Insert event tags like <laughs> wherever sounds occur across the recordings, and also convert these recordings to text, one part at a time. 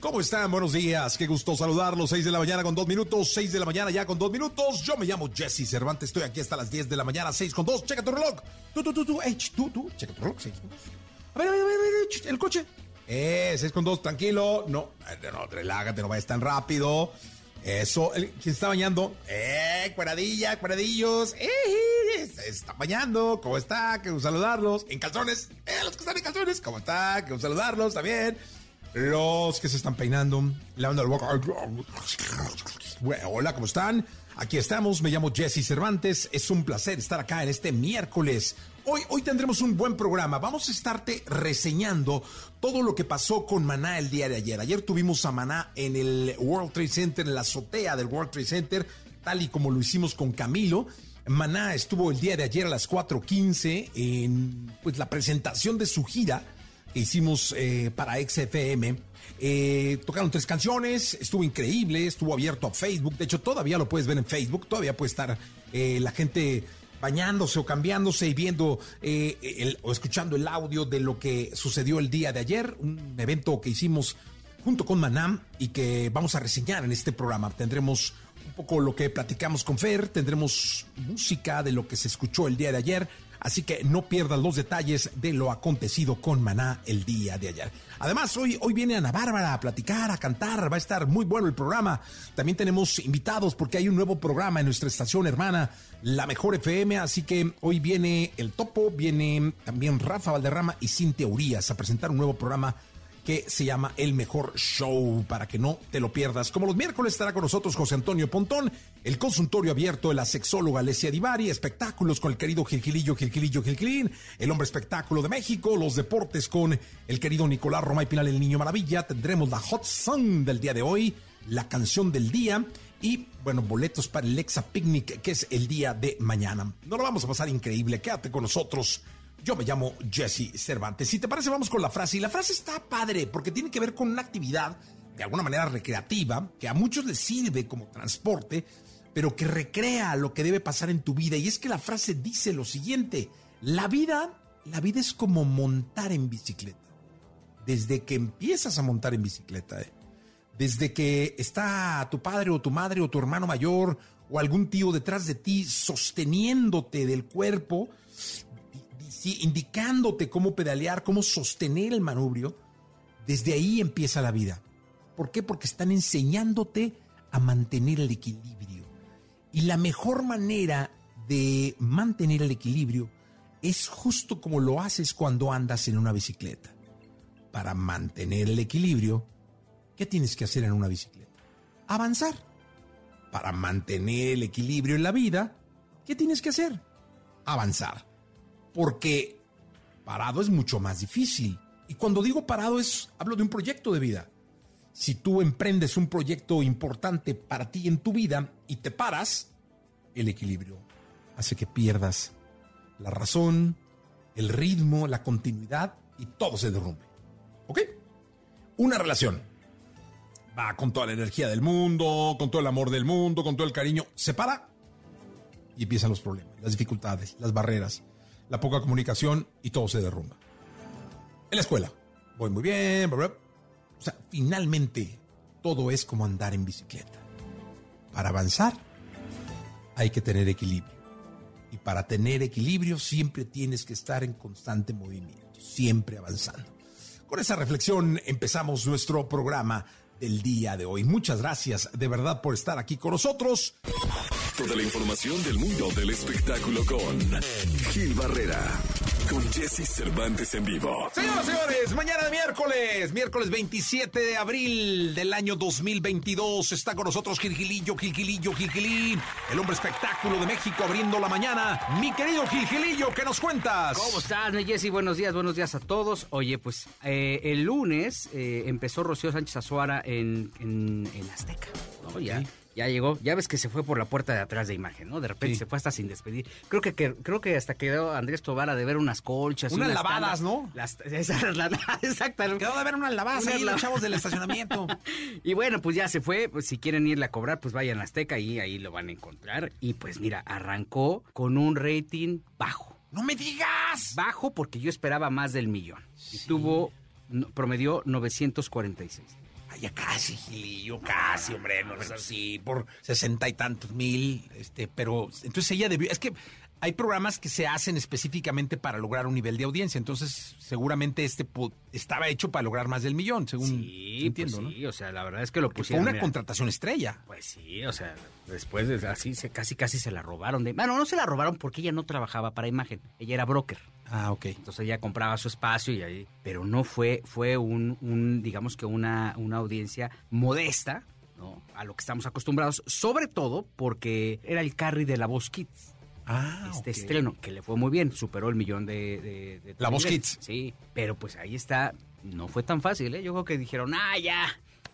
¿Cómo están? Buenos días. Qué gusto saludarlos. 6 de la mañana con dos minutos. 6 de la mañana ya con dos minutos. Yo me llamo Jesse Cervantes. Estoy aquí hasta las 10 de la mañana. 6 con 2. Checa tu reloj. Tú, tú, tú, tú. Hey, tú, tú. Checa tu reloj. 6 con 2. A ver, a ver, a ver. El coche. Eh, 6 con 2. Tranquilo. No, no, relájate. No vayas tan rápido. Eso. El, ¿Quién está bañando? Eh, cueradilla, cueradillos. Eh, se está bañando. ¿Cómo está? Que saludarlos. En calzones. Eh, los que están en calzones. ¿Cómo está? Que saludarlos también. Los que se están peinando, la boca. Hola, ¿cómo están? Aquí estamos, me llamo Jesse Cervantes. Es un placer estar acá en este miércoles. Hoy, hoy tendremos un buen programa. Vamos a estarte reseñando todo lo que pasó con Maná el día de ayer. Ayer tuvimos a Maná en el World Trade Center, en la azotea del World Trade Center, tal y como lo hicimos con Camilo. Maná estuvo el día de ayer a las 4:15 en pues, la presentación de su gira hicimos eh, para XFM. Eh, tocaron tres canciones, estuvo increíble, estuvo abierto a Facebook. De hecho, todavía lo puedes ver en Facebook, todavía puede estar eh, la gente bañándose o cambiándose y viendo el, o escuchando el audio de lo que sucedió el día de ayer, un evento que hicimos junto con Manam y que vamos a reseñar en este programa. Tendremos un poco lo que platicamos con Fer, tendremos música de lo que se escuchó el día de ayer Así que no pierdas los detalles de lo acontecido con Maná el día de ayer. Además, hoy, hoy viene Ana Bárbara a platicar, a cantar, va a estar muy bueno el programa. También tenemos invitados porque hay un nuevo programa en nuestra estación hermana, La Mejor FM, así que hoy viene el topo, viene también Rafa Valderrama y Sin Teorías a presentar un nuevo programa que se llama El Mejor Show, para que no te lo pierdas. Como los miércoles estará con nosotros José Antonio Pontón, el consultorio abierto de la sexóloga Alessia Divari, espectáculos con el querido Gilgilillo, Gilgilillo, Gilgilín, el hombre espectáculo de México, los deportes con el querido Nicolás Romay Pinal, el niño maravilla, tendremos la hot song del día de hoy, la canción del día y, bueno, boletos para el Lexa Picnic, que es el día de mañana. No lo vamos a pasar increíble, quédate con nosotros. Yo me llamo Jesse Cervantes. Si te parece, vamos con la frase. Y la frase está padre porque tiene que ver con una actividad de alguna manera recreativa que a muchos les sirve como transporte, pero que recrea lo que debe pasar en tu vida. Y es que la frase dice lo siguiente: la vida, la vida es como montar en bicicleta. Desde que empiezas a montar en bicicleta, ¿eh? desde que está tu padre o tu madre o tu hermano mayor o algún tío detrás de ti sosteniéndote del cuerpo indicándote cómo pedalear, cómo sostener el manubrio, desde ahí empieza la vida. ¿Por qué? Porque están enseñándote a mantener el equilibrio. Y la mejor manera de mantener el equilibrio es justo como lo haces cuando andas en una bicicleta. Para mantener el equilibrio, ¿qué tienes que hacer en una bicicleta? Avanzar. Para mantener el equilibrio en la vida, ¿qué tienes que hacer? Avanzar porque parado es mucho más difícil. Y cuando digo parado es, hablo de un proyecto de vida. Si tú emprendes un proyecto importante para ti en tu vida y te paras, el equilibrio hace que pierdas la razón, el ritmo, la continuidad y todo se derrumbe. ¿Ok? Una relación va con toda la energía del mundo, con todo el amor del mundo, con todo el cariño, se para y empiezan los problemas, las dificultades, las barreras la poca comunicación y todo se derrumba. En la escuela, voy muy bien, O sea, finalmente todo es como andar en bicicleta. Para avanzar hay que tener equilibrio. Y para tener equilibrio siempre tienes que estar en constante movimiento, siempre avanzando. Con esa reflexión empezamos nuestro programa del día de hoy. Muchas gracias de verdad por estar aquí con nosotros. Toda la información del mundo del espectáculo con Gil Barrera, con Jesse Cervantes en vivo. Señoras y señores, mañana de miércoles, miércoles 27 de abril del año 2022, está con nosotros Gilgilillo, Gilgilillo, Gilgilín, el hombre espectáculo de México abriendo la mañana. Mi querido Gilgilillo, ¿qué nos cuentas? ¿Cómo estás, mi Jessy? Buenos días, buenos días a todos. Oye, pues eh, el lunes eh, empezó Rocío Sánchez Azuara en, en, en Azteca, ¿no? Ya, ya llegó, ya ves que se fue por la puerta de atrás de imagen, ¿no? De repente Sí. se fue hasta sin despedir. Creo que, que- creo que hasta quedó Andrés Tobar a de ver unas colchas. Unas unas lavadas. ¿no? Las, esas, la- <laughs> exactamente. Quedó de ver Unas ahí, los lavadas. chavos del estacionamiento. <laughs> Y bueno, pues ya se fue. Pues si quieren irle a cobrar, pues vayan a Azteca y ahí lo van a encontrar. Y pues mira, arrancó con un rating bajo. ¡No me digas! Bajo porque yo esperaba más del millón. Y tuvo, promedió 946. Ya casi, Gilillo, casi, hombre, no es así, por sesenta y tantos mil, este, pero entonces ella debió, es que hay programas que se hacen específicamente para lograr un nivel de audiencia, entonces seguramente este estaba hecho para lograr más del millón, según Sí, entiendo, pues sí, o sea, la verdad es que lo ¿no? Fue pusieron. una mira, contratación estrella. Pues sí, o sea, después de así, se, casi casi se la robaron. De, bueno, no se la robaron porque ella no trabajaba para imagen, ella era broker. Ah, ok. Entonces ella compraba su espacio y ahí, pero no fue, fue un, un digamos que una, una audiencia modesta, ¿no? A lo que estamos acostumbrados, sobre todo porque era el carry de la Voz Kids. Ah, este estreno, que le fue muy bien, superó el millón de... de- de La Voz. Kids. Sí, pero pues ahí está, no fue tan fácil, ¿eh? Yo creo que dijeron, ah, ya,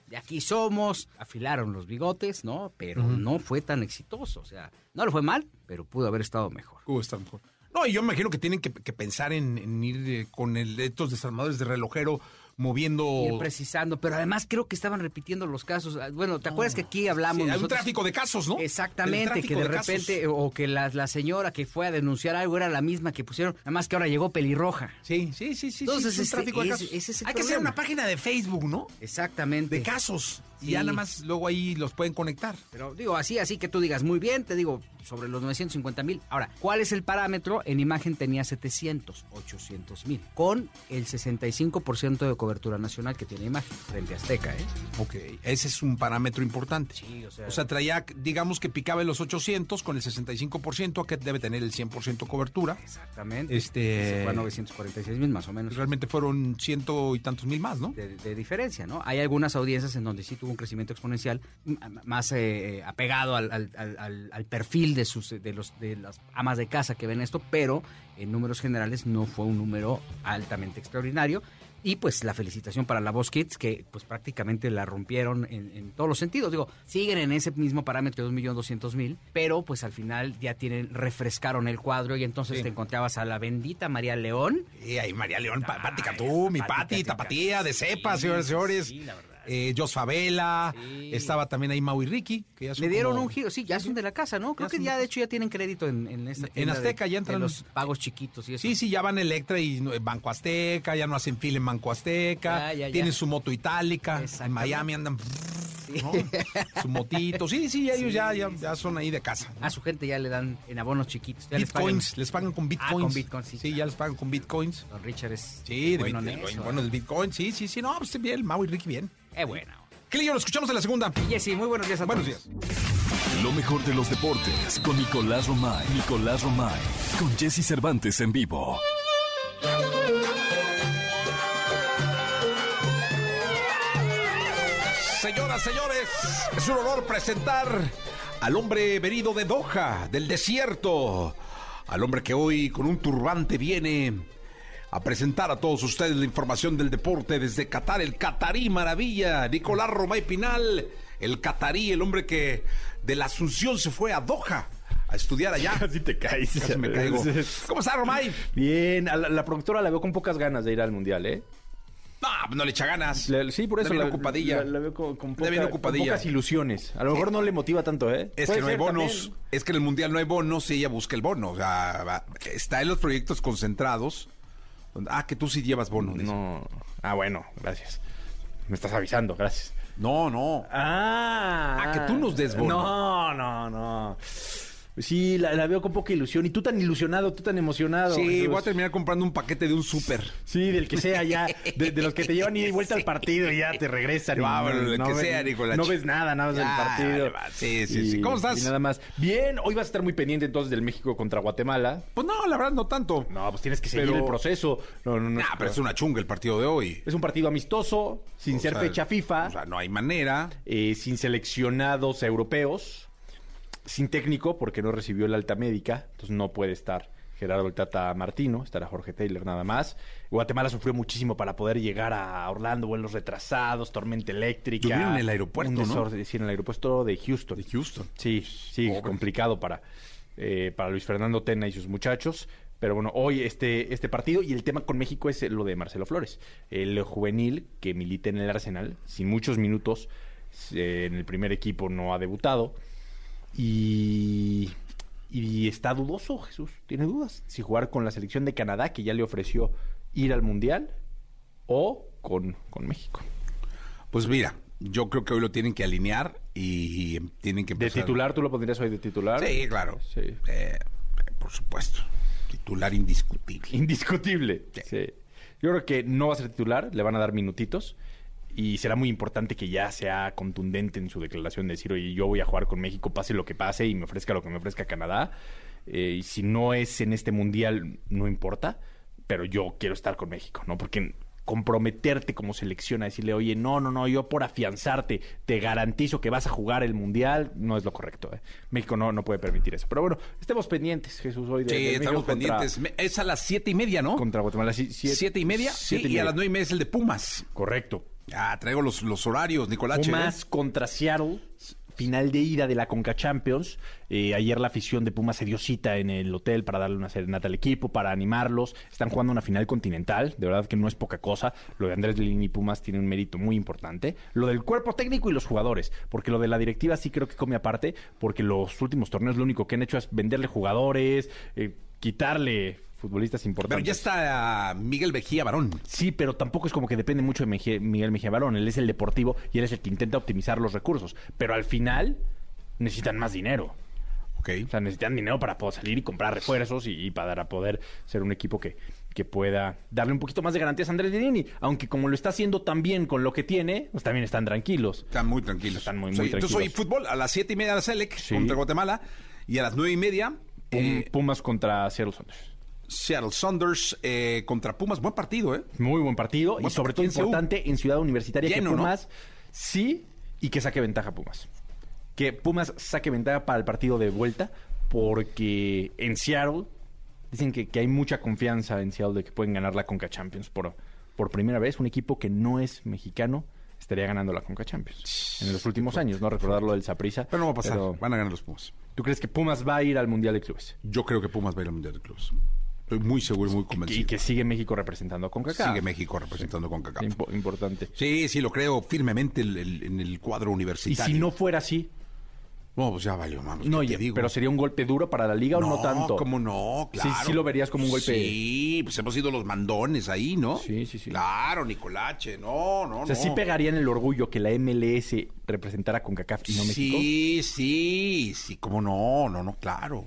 de aquí somos, afilaron los bigotes, ¿no? Pero no fue tan exitoso, o sea, no le fue mal, pero pudo haber estado mejor. Uh, está mejor. No, y yo me imagino que tienen que, que pensar en, en ir eh, con el, estos desarmadores de relojero moviendo... Ir precisando, pero además creo que estaban repitiendo los casos. Ah, Bueno, ¿te acuerdas que aquí hablamos? Sí, hay un tráfico de casos, ¿no? Exactamente, que de, repente, o que la, la señora que fue a denunciar algo era la misma que pusieron, nada más que ahora llegó pelirroja. Sí, sí, sí, sí. Entonces, sí, es este, tráfico de es- casos. es Hay que hacer una página de Facebook, ¿no? Exactamente. De casos. Y ya nada más luego ahí los pueden conectar. Pero digo, así, así que tú digas, muy bien, te digo, sobre los 950 mil. Ahora, ¿cuál es el parámetro? En imagen tenía 700, 800 mil, con el 65% de cobertura nacional que tiene imagen, frente a Azteca, ¿eh? Ok, ese es un parámetro importante. Sí, o sea- O sea, traía, digamos que picaba en los 800 con el 65%, que debe tener el 100% cobertura. Exactamente. Este- Se fue a 946 mil más o menos. Realmente fueron ciento y tantos mil más, ¿no? de, de diferencia, ¿no? Hay algunas audiencias en donde sí tuvo un crecimiento exponencial más eh, apegado al, al- al- al- al perfil de sus de los de las amas de casa que ven esto, pero en números generales no fue un número altamente extraordinario. Y pues la felicitación para la Voz Kids, que pues prácticamente la rompieron en, en todos los sentidos. Digo, siguen en ese mismo parámetro de 2.200.000, pero pues al final ya tienen, refrescaron el cuadro y entonces Sí. te encontrabas a la bendita María León, Y ahí María León, Pati Ay, Cantú, mi Pati. Tapatía, de cepa, Sí, señores señores. sí, la verdad. Eh, Jos Favela, Sí. estaba también ahí Mau y Ricky. Que ya son Le dieron como- un giro, sí, ya son de la casa, ¿no? Creo Ya que ya de hecho ya tienen crédito en, en esta En tienda de- Azteca ya entran- de los pagos chiquitos y eso. Sí, sí, ya van Electra y no- Banco Azteca, ya no hacen fila en Banco Azteca, Ya, ya, ya. tienen su moto itálica, en. Miami andan ¿no? su motito, sí, sí, ellos ya, ya, ya son ahí de casa. A su gente ya le dan en abonos chiquitos. Ya les pagan. Bitcoins, les pagan con bitcoins. Ah, con bitcoins, sí, Sí, ya les pagan con bitcoins. Don Richard es Sí, de bueno bit- en eso. bueno, el bitcoin, sí, sí, sí, no, pues bien, Mau y Ricky bien. Bueno. Clio, lo escuchamos en la segunda. Jessy, muy buenos días a Buenos todos. días. Lo mejor de los deportes con Nicolás Romay. Nicolás Romay. Con Jesse Cervantes en vivo. Señoras, señores, es un honor presentar al hombre venido de Doha, del desierto, al hombre que hoy con un turbante viene a presentar a todos ustedes la información del deporte desde Qatar, el Qatarí Maravilla, Nicolás Romay Pinal, el Qatarí, el hombre que de la Asunción se fue a Doha a estudiar allá. <laughs> Casi te caes. Casi me caigo. <laughs> ¿Cómo está Romay? Bien, a la, la productora la veo con pocas ganas de ir al mundial, ¿eh? No, no le echa ganas. Le- sí, por eso Está bien la, ocupadilla. La, la veo con, con Está bien poca- ocupadilla. con pocas ilusiones. A lo mejor no le motiva tanto, ¿eh? Es Puede que no hay bonos, también. es que en el mundial no hay bonos y ella busca el bono. O sea, está en los proyectos concentrados. Ah, que tú sí llevas bono. dice. No. Ah, bueno, gracias. Me estás avisando, gracias. no, no. Ah. Ah, que tú nos des bono. No, no, no. Sí, la, la veo con poca ilusión. Y tú tan ilusionado, tú tan emocionado. Sí, voy a terminar comprando un paquete de un súper. Sí, del que sea ya. De, de los que te llevan ida y vuelta <laughs> al partido y ya te regresan. Ah, bueno, del que ves- sea, Nicolás. No ves nada, nada más del partido. vale. Sí, sí, Y- sí. ¿Cómo estás? y nada más. Bien, hoy vas a estar muy pendiente entonces del México contra Guatemala. Pues no, la verdad no tanto. No, pues tienes que seguir Pero- el proceso. No, no, no. Nah, pero es una chunga el partido de hoy. Es un partido amistoso, sin O ser sea, fecha FIFA, O sea, no hay manera. eh, sin seleccionados europeos, sin técnico porque no recibió la alta médica, entonces no puede estar Gerardo el Tata Martino, estará Jorge Taylor nada más. Guatemala sufrió muchísimo para poder llegar a Orlando, vuelos retrasados, tormenta eléctrica. En el aeropuerto, Un ¿no? Sí, en el aeropuerto de Houston. De Houston. Sí, sí, Pobre. complicado para, eh, para Luis Fernando Tena y sus muchachos. Pero bueno, hoy este, este partido y el tema con México es lo de Marcelo Flores, el juvenil que milita en el Arsenal, sin muchos minutos, eh, en el primer equipo no ha debutado y, y está dudoso, Jesús, tiene dudas, si jugar con la selección de Canadá, que ya le ofreció ir al Mundial, o con, con México. Pues mira, yo creo que hoy lo tienen que alinear y tienen que ¿De empezar. titular tú lo pondrías hoy de titular? Sí, claro. Sí. Eh, por supuesto. Titular indiscutible. Indiscutible. Sí. Sí. Yo creo que no va a ser titular, le van a dar minutitos y será muy importante que ya sea contundente en su declaración de decir, oye, yo voy a jugar con México, pase lo que pase y me ofrezca lo que me ofrezca Canadá. Eh, y si no es en este mundial, no importa, pero yo quiero estar con México, ¿no? Porque comprometerte como selección a decirle, oye, no, no, no, yo por afianzarte te garantizo que vas a jugar el mundial, no es lo correcto. ¿eh? México no, no puede permitir eso. Pero bueno, estemos pendientes, Jesús, hoy de, Sí, de estamos contra- pendientes. Es a las siete y media, ¿no? contra Guatemala. Siete, siete y media. siete sí, y a las nueve y media es el de Pumas. Correcto. Ya, traigo los, los horarios, Nicolache. Pumas contra Seattle, final de ida de la Conca Champions. Eh, ayer la afición de Pumas se dio cita en el hotel para darle una serenata al equipo, para animarlos. Están jugando una final continental, de verdad que no es poca cosa. Lo de Andrés Lilini y Pumas tiene un mérito muy importante. Lo del cuerpo técnico y los jugadores, porque lo de la directiva sí creo que come aparte, porque los últimos torneos lo único que han hecho es venderle jugadores, eh, quitarle futbolistas Pero importantes. ya está Miguel Vejía Barón. Sí, pero tampoco es como que depende mucho de Mejía- Miguel Mejía Barón. Él es el deportivo y él es el que intenta optimizar los recursos. Pero al final necesitan más dinero. Ok. O sea, necesitan dinero para poder salir y comprar refuerzos y, y para poder ser un equipo que, que pueda darle un poquito más de garantías a Andrés Lini. Aunque como lo está haciendo tan bien con lo que tiene, pues también están tranquilos. Están muy tranquilos. Están muy, muy Soy- Entonces hoy tranquilos. fútbol a las siete y media de la Selec Sí. contra Guatemala y a las nueve y media Pum- eh, Pumas contra Seattle Sounders. Seattle Saunders eh, contra Pumas. Buen partido, ¿eh? Muy buen partido Buen y sobre todo partido importante en Ciudad Universitaria Lleno, que ¿no? Pumas sí y que saque ventaja Pumas. Que Pumas saque ventaja para el partido de vuelta porque en Seattle dicen que, que hay mucha confianza en Seattle de que pueden ganar la Conca Champions por, por primera vez. Un equipo que no es mexicano estaría ganando la Conca Champions en los últimos años, no recordarlo del Saprissa. Pero no va a pasar. Van a ganar los Pumas. ¿Tú crees que Pumas va a ir al Mundial de Clubes? Yo creo que Pumas va a ir al Mundial de Clubes. Estoy muy seguro y muy convencido. Y que sigue México representando a CONCACAF. Sigue México representando con CACAF. Impo- importante. Sí, sí, lo creo firmemente el- el- en el cuadro Y universitario. si no fuera así, No, pues ya valió, vamos. No, ¿qué te ya, digo? pero sería un golpe duro para la liga o no tanto. ¿cómo no? Sí, Claro. sí lo verías como un golpe. Sí, pues hemos sido los mandones ahí, ¿no? Sí, sí, sí. Claro, Nicolache. No, no, O sea, no. sí pegarían el orgullo que la MLS representara con CACAF y no México. Sí, sí, sí, cómo no, no, no, claro.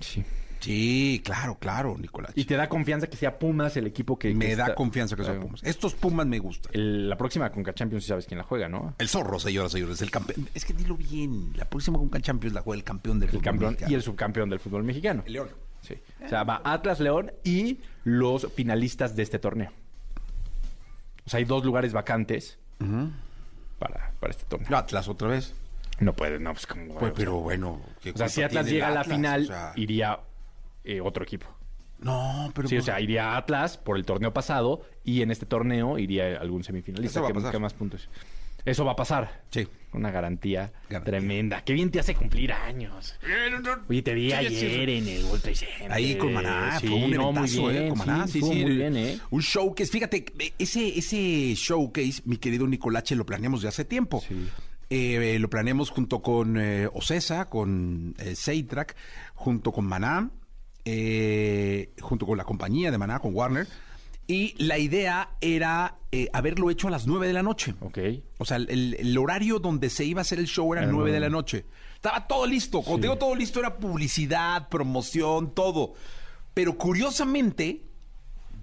Sí. Sí, claro, claro, Nicolache. Y te da confianza que sea Pumas el equipo que. me que da está- confianza que sea Eh, Pumas. Estos Pumas me gustan. el- la próxima Conca Champions sabes quién la juega, ¿no? El zorro, señoras y señores, el campeón. Es que dilo bien. La próxima Conca Champions la juega el campeón del El fútbol campeón mexicano. y el subcampeón del fútbol mexicano. El León. Sí. O sea, va Atlas León y los finalistas de este torneo. O sea, hay dos lugares vacantes para, para este torneo. Atlas otra vez. No puede, no, pues como. Pues, pero bueno. ¿qué O sea, si Atlas llega a la Atlas? final, O sea, iría eh, otro equipo. No, pero. Sí, o pues, sea, iría Atlas por el torneo pasado y en este torneo iría algún semifinalista Eso va a que pasar. busque más puntos. Eso va a pasar. Sí. Una garantía, Garantía. tremenda. Qué bien te hace cumplir años. Oye, te vi Sí, ayer sí, sí. en el World Trade Center. Ahí con Maná, Sí, fue un no, muy eventazo, bien. ¿eh? Con Maná, sí, estuvo sí. muy bien, ¿eh? Un showcase. Fíjate, ese, ese showcase, mi querido Nicolache, lo planeamos de hace tiempo. Sí. Eh, lo planeamos junto con eh, Ocesa, con eh, Seitrack, junto con Maná, eh, junto con la compañía de Maná, con Warner. Y la idea era eh, haberlo hecho a las 9 de la noche. Ok. O sea, el, el horario donde se iba a hacer el show era Era 9 de nueve. la noche. Estaba todo listo. Cuando digo todo listo era publicidad, promoción, todo. Pero curiosamente,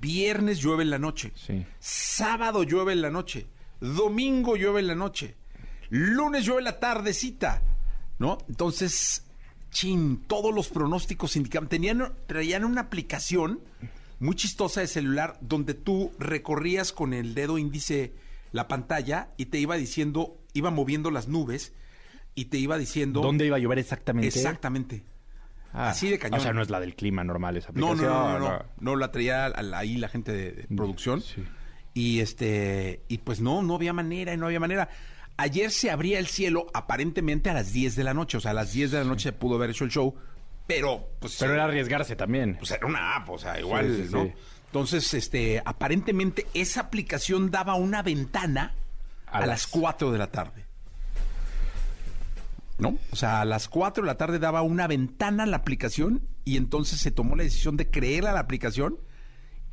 viernes llueve en la noche. Sí. Sábado llueve en la noche. Domingo llueve en la noche. Lunes llueve en la tardecita. ¿No? Entonces, chin, todos los pronósticos indicaban. Tenían, traían una aplicación muy chistosa de celular donde tú recorrías con el dedo índice la pantalla y te iba diciendo, iba moviendo las nubes y te iba diciendo. ¿Dónde iba a llover exactamente? Exactamente. Ah, Así de cañón. O sea, no es la del clima normal esa No, aplicación. no, no, no, no, no, la traía ahí la gente de, de producción. Sí. Y este, y pues no, no había manera, y no había manera. Ayer se abría el cielo aparentemente a las 10 de la noche, o sea, a las 10 de la noche se pudo haber hecho el show, pero pues Pero era arriesgarse también. pues era una app, o sea, igual, Sí, sí, ¿no? sí. Entonces, este, aparentemente esa aplicación daba una ventana a, A las las- 4 de la tarde. ¿No? O sea, a las 4 de la tarde daba una ventana a la aplicación y entonces se tomó la decisión de creer a la aplicación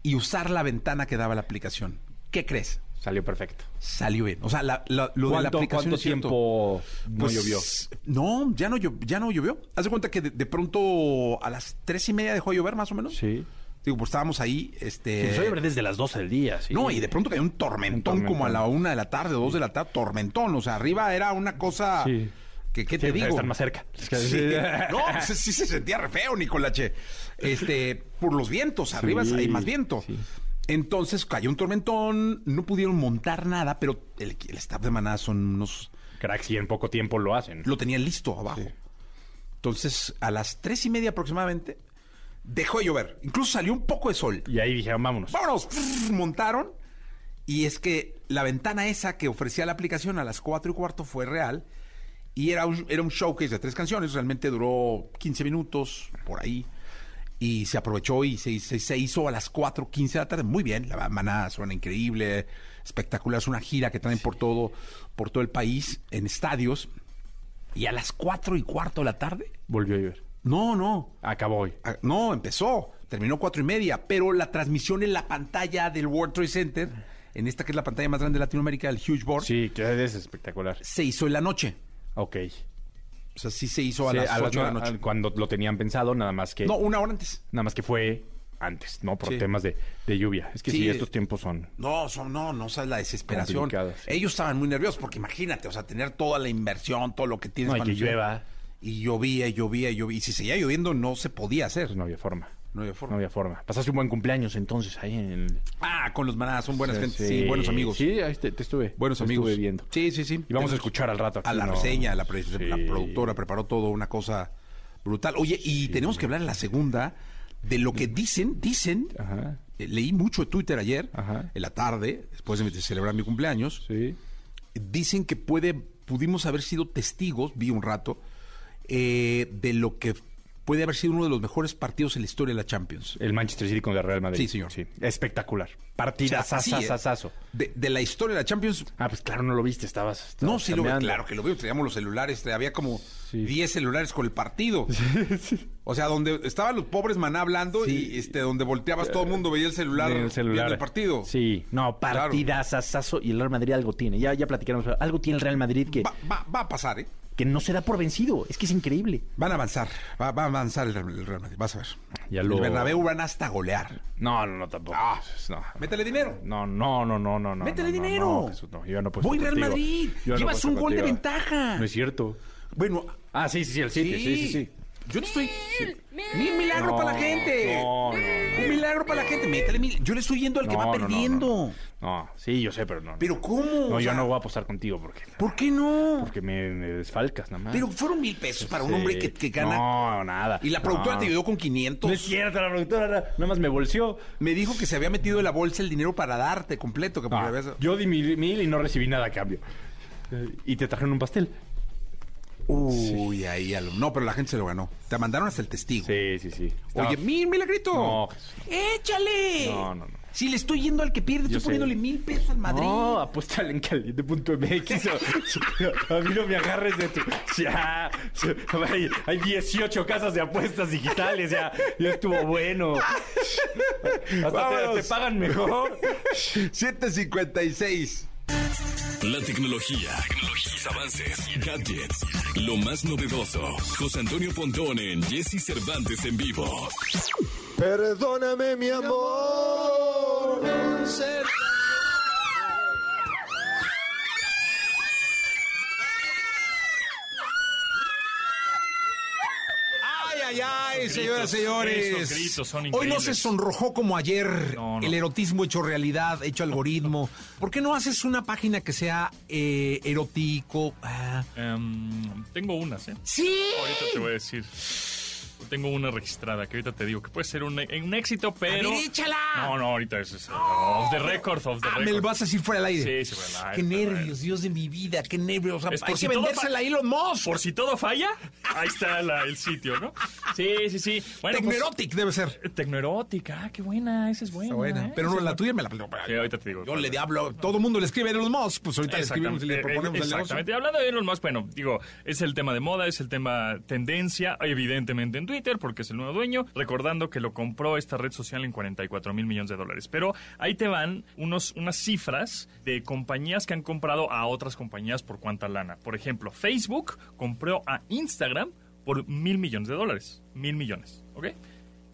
y usar la ventana que daba la aplicación. ¿Qué crees? Salió perfecto. Salió bien. O sea, la- la- lo de la ¿Cuánto, aplicación cuánto es cierto. tiempo no Pues, llovió? No, ya no, ya no llovió. Haz de cuenta que de, de pronto a las tres y media dejó de llover más o menos. Sí. Digo, pues estábamos ahí, este... Empezó a llover desde las 12 del día. sí. No, y de pronto cayó un tormentón, Un tormentón. como a la una de la tarde, dos de la tarde, tormentón. O sea, arriba era una cosa Sí. que, ¿qué Sí, te o sea, digo? Están más cerca. Sí. <laughs> No, pues, sí se sentía re feo, Nicolache. Este, por los vientos, arriba hay más viento. Entonces cayó un tormentón, no pudieron montar nada, pero el, el staff de Maná son unos... Cracks y en poco tiempo lo hacen. Lo tenían listo abajo. Entonces, a las tres y media aproximadamente, dejó de llover. Incluso salió un poco de sol. Y ahí dijeron, vámonos. vámonos, montaron. Y es que la ventana esa que ofrecía la aplicación a las 4 y cuarto fue real. Y era un, era un showcase de tres canciones. Realmente duró 15 minutos, por ahí. Y se aprovechó y se, se- se hizo a las 4.15 de la tarde. Muy bien, la maná suena increíble, espectacular. Es una gira que traen por todo, por todo el país, en estadios. Y a las 4 y cuarto de la tarde. Volvió a llover. No, no. Acabó hoy. Ah, No, empezó. Terminó cuatro y media, pero la transmisión en la pantalla del World Trade Center, en esta que es la pantalla más grande de Latinoamérica, el Huge Board, Sí, que es espectacular. se hizo en la noche. Ok. O sea, sí se hizo a Sí, las a las 8 de la nueve- noche. Cuando lo tenían pensado, nada más que... No, una hora antes. Nada más que fue antes, ¿no? Por Sí. temas de, de lluvia. Es que sí. Sí. estos tiempos son... No, son, no, no sabes la desesperación. Ellos estaban muy nerviosos porque imagínate, o sea, tener toda la inversión, todo lo que tienes No, y para que llueva. Y llovía, y llovía, y llovía. Y si seguía lloviendo, no se podía hacer. Pues no había forma. No había forma. No había forma. Pasaste un buen cumpleaños entonces ahí en el... Ah, con los manás, son buenas gente, sí, buenos amigos. Sí, ahí te, te estuve. Buenos te amigos. Estuve viendo. Sí, sí, sí. Y vamos a escuchar al rato. aquí, a la ¿no? reseña, la, pre- la Sí. productora preparó todo, una cosa brutal. Oye, y tenemos que hablar en la segunda de lo que dicen, dicen, Ajá. eh, leí mucho de Twitter ayer, Ajá. en la tarde, después de celebrar mi cumpleaños, Sí. dicen que puede, pudimos haber sido testigos, vi un rato, eh, de lo que puede haber sido uno de los mejores partidos en la historia de la Champions. El Manchester City con el Real Madrid. Sí, señor. Espectacular. O Partida sea, ¿eh? de, de la historia de la Champions, Ah, pues claro, no lo viste, estabas. estabas No, sí lo veo, cambiando. claro que lo veo. Teníamos los celulares, había como Sí. 10 celulares con el partido. <laughs> O sea, donde estaban los pobres maná hablando y este donde volteabas todo el mundo veía el celular, el celular. viendo el partido. Sí, no, Claro. partida sasazo y el Real Madrid algo tiene. Ya, ya platicamos. Algo tiene el Real Madrid que, Va, va- va a pasar, ¿eh? Que no se da por vencido. Es que es increíble. Van a avanzar, va, va a avanzar el, Real- el Real Madrid, vas a ver. Ya El lo- Bernabéu van hasta golear. No, no, no, tampoco. Ah, no. Métele dinero. No, no, no, no, no, no. Métele no, dinero. No, Jesús, no, yo no puedo Voy Real contigo. Madrid. Yo Llevas un gol de ventaja. No es cierto. Bueno, Ah, sí, sí, sí, el City, sí, sí, sí. Yo te estoy. Ni un milagro No, para la gente. no, no, no. Un milagro para la gente. Métele mil. Yo le estoy yendo al que No, va no, no, perdiendo. No, no. sí, yo sé, pero no. Pero ¿cómo? No, O yo sea, no voy a apostar contigo porque, ¿Por qué no? porque me, me desfalcas nada más. Pero fueron mil pesos para un hombre que, que gana. No, nada. Y la productora No. te ayudó con 500. No es cierto, la productora nada más me bolseó. Me dijo que se había metido en la bolsa el dinero para darte completo. Que porque Ah, habías- Yo di mil, mil y no recibí nada a cambio. Eh, Y te trajeron un pastel. Uy, ahí. a lo- No, pero la gente se lo ganó. Te mandaron hasta el testigo. Sí, sí, sí. Estaba- Oye, mil, milagrito. No, Jesús. ¡Échale! No, no, no. Si le estoy yendo al que pierde, Yo estoy sé. poniéndole mil pesos al Madrid. No, apuéstale en caliente.mx. A mí no me agarres de tu. Ya. Hay, hay 18 casas de apuestas digitales. Ya, ya estuvo bueno. Hasta te, te pagan mejor. <laughs> 756. La tecnología, tecnologías, avances, gadgets, lo más novedoso. José Antonio Pontón en Jesse Cervantes en vivo. Perdóname, mi amor. Ay, ay, señoras y señores. gritos son Hoy no se sonrojó como ayer No, no. el erotismo hecho realidad, hecho algoritmo. <laughs> ¿Por qué no haces una página que sea eh, erótico? Ah, Em, tengo unas, ¿eh? sí. Ahorita te voy a decir. Tengo una registrada que ahorita te digo que puede ser un, un éxito, pero. ver, échala. No, no, ahorita es, es, off the record, off the Ah, record. me lo vas a decir fuera del aire. Sí, sí, fuera del aire, Qué nervios, Dios de mi vida, qué nervios. O sea, Es hay por que vendérsela a Elon Musk. Por si todo falla, ahí está la- el sitio, ¿no? Sí, sí, sí. Bueno, pues, Tecnoerotic debe ser. Tecnoerótica, ah, qué buena, esa es buena. Está buena. ¿eh? Pero no, la tuya me la Sí, ahorita te digo. Yo le hablo, todo el mundo le escribe a Elon Musk, pues ahorita le escribimos y le proponemos eh, el negocio. Exactamente. Hablando de Elon Musk, bueno, digo, es el tema de moda, es el tema tendencia, evidentemente en Twitter, porque es el nuevo dueño, recordando que lo compró esta red social en 44 mil millones de dólares. Pero ahí te van unos, unas cifras de compañías que han comprado a otras compañías por cuánta lana. Por ejemplo, Facebook compró a Instagram por mil millones de dólares. Mil millones, ¿ok?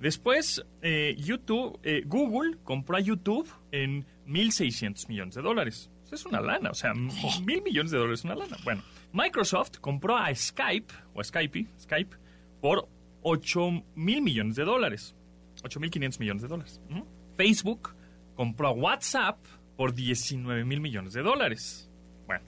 Después, eh, YouTube, eh, Google compró a YouTube en 1.600 millones de dólares. Es una lana, o sea, m- mil millones de dólares es una lana. Bueno, Microsoft compró a Skype, o Skype, Skype, por 8 mil millones de dólares. 8.500 millones de dólares. Facebook compró a WhatsApp por 19 mil millones de dólares. Bueno,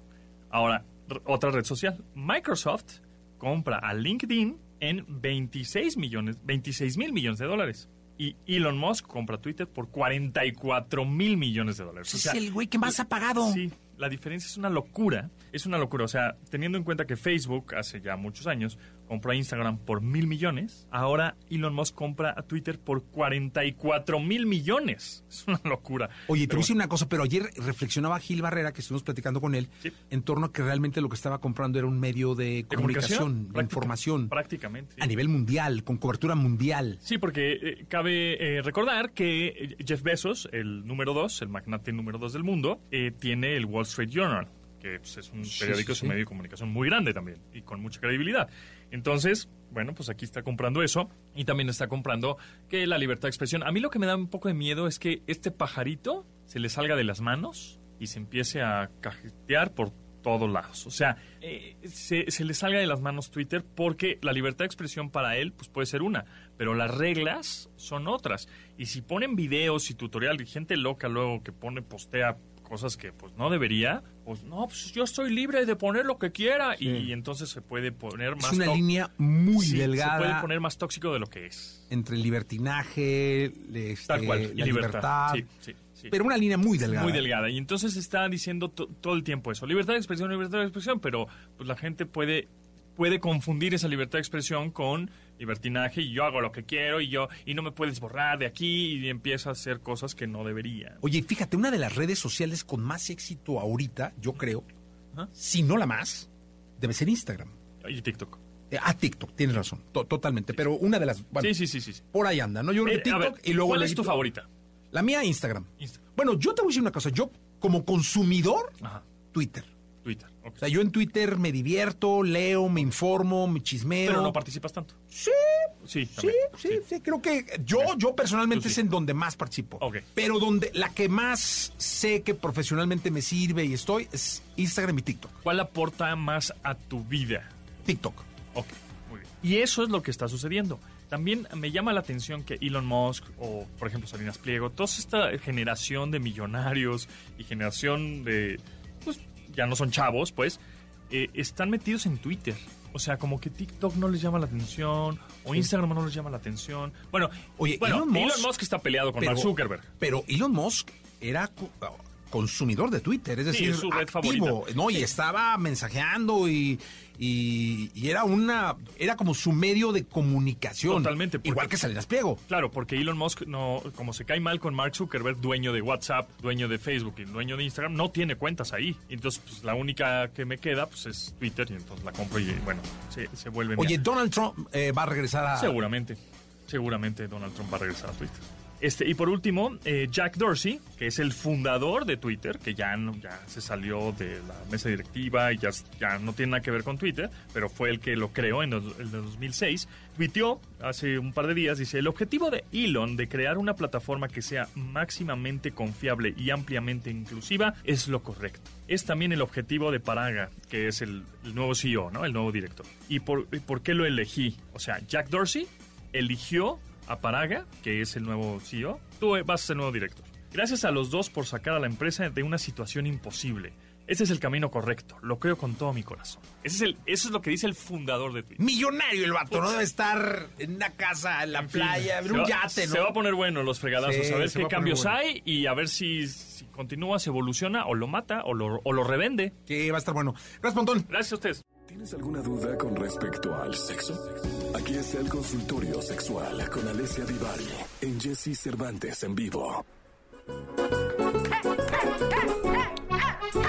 ahora, otra red social. Microsoft compra a LinkedIn en 26 millones, 26 mil millones de dólares. Y Elon Musk compra Twitter por 44 mil millones de dólares. O Es el güey que más ha pagado. Sí, la diferencia es una locura. Es una locura. O sea, teniendo en cuenta que Facebook hace ya muchos años compró a Instagram por mil millones, ahora Elon Musk compra a Twitter por 44 mil millones. <laughs> Es una locura. Oye, te voy a decir una cosa, pero ayer reflexionaba Gil Barrera, que estuvimos platicando con él, Sí. en torno a que realmente lo que estaba comprando era un medio de ¿de comunicación, de Práctica- información, Prácticamente. sí. a nivel mundial, con cobertura mundial. Sí, porque eh, cabe eh, recordar que eh, Jeff Bezos, el número dos, el magnate número dos del mundo, eh, tiene el Wall Street Journal, que pues, es un periódico, sí, es un medio de comunicación muy grande también y con mucha credibilidad. Entonces, bueno, pues aquí está comprando eso y también está comprando que la libertad de expresión. A mí lo que me da un poco de miedo es que este pajarito se le salga de las manos y se empiece a cajetear por todos lados. O sea, eh, se, se le salga de las manos Twitter porque la libertad de expresión para él pues puede ser una, pero las reglas son otras. Y si ponen videos y tutorial y gente loca luego que pone, postea cosas que pues no debería, pues no, pues yo estoy libre de poner lo que quiera y, entonces se puede poner Es más una tó- línea muy Sí, Se puede delgada poner más tóxico de lo que es. entre el libertinaje, este, Tal cual. la libertad, Sí, pero una línea muy delgada. Muy delgada. Y entonces está diciendo to- todo el tiempo eso. Libertad de expresión, libertad de expresión, pero pues la gente puede puede confundir esa libertad de expresión con libertinaje y yo hago lo que quiero y yo y no me puedes borrar de aquí y empieza a hacer cosas que no debería. Oye, fíjate, una de las redes sociales con más éxito ahorita, yo creo, si no la más, debe ser Instagram. Y TikTok. Eh, ah, TikTok, tienes razón, to- totalmente. Pero una de las. Bueno, sí, sí, sí, sí. sí. por ahí anda, ¿no? Yo creo Eh, que a TikTok ver, y luego. ¿Cuál es tu favorita? La mía, Instagram. Instagram. Bueno, yo te voy a decir una cosa. Yo, como consumidor, Ajá. Twitter. Twitter. O sea, yo en Twitter me divierto, leo, me informo, me chismeo. Pero no participas tanto. Sí, Sí, sí, sí, sí, creo que yo, yo personalmente Tú sí. es en donde más participo. Ok. Pero donde la que más sé que profesionalmente me sirve y estoy es Instagram y TikTok. ¿Cuál aporta más a tu vida? TikTok. Ok, muy bien. Y eso es lo que está sucediendo. También me llama la atención que Elon Musk o, por ejemplo, Salinas Pliego, toda esta generación de millonarios y generación de, ya no son chavos, pues, eh, están metidos en Twitter. O sea, como que TikTok no les llama la atención o Instagram no les llama la atención. Bueno, Oye, bueno, Elon Elon, Musk- está peleado con pero- Mark Zuckerberg. Pero Elon Musk era consumidor de Twitter, es decir, es su red activo, favorita. ¿no? Y estaba mensajeando y, y, y era una era como su medio de comunicación. Totalmente, porque- Igual que Salinas Pliego. Claro, porque Elon Musk, no, como se cae mal con Mark Zuckerberg, dueño de WhatsApp, dueño de Facebook y dueño de Instagram, no tiene cuentas ahí. Entonces, pues la única que me queda pues, es Twitter y entonces la compro y bueno, se, se vuelve Oye, mía. Donald Trump eh, va a regresar a... Seguramente, seguramente Donald Trump va a regresar a Twitter. Este, y por último, eh, Jack Dorsey, que es el fundador de Twitter, que ya, no- ya se salió de la mesa directiva y ya, ya no tiene nada que ver con Twitter, pero fue el que lo creó en el de 2006, tuiteó hace un par de días, dice, el objetivo de Elon de crear una plataforma que sea máximamente confiable y ampliamente inclusiva es lo correcto. Es también el objetivo de Paraga, que es el, el nuevo CEO, ¿no? El nuevo director. ¿Y por, por qué lo elegí? O sea, Jack Dorsey eligió a Paraga, que es el nuevo CEO. Tú vas a ser el nuevo director. Gracias a los dos por sacar a la empresa de una situación imposible. Ese es el camino correcto. Lo creo con todo mi corazón. Ese es el, eso es lo que dice el fundador de Twitter. Millonario el vato, no debe estar en una casa, en la En fin, playa, en un va- yate, ¿no? Se va a poner bueno los fregadazos. Sí, a ver qué cambios bueno. hay y a ver si, si continúa, se evoluciona o lo mata o lo, o lo revende. Que va a estar bueno. Gracias, Pontón. Gracias a ustedes. ¿Tienes alguna duda con respecto al sexo? Aquí está el consultorio sexual con Alessia Divari en Jesse Cervantes en vivo.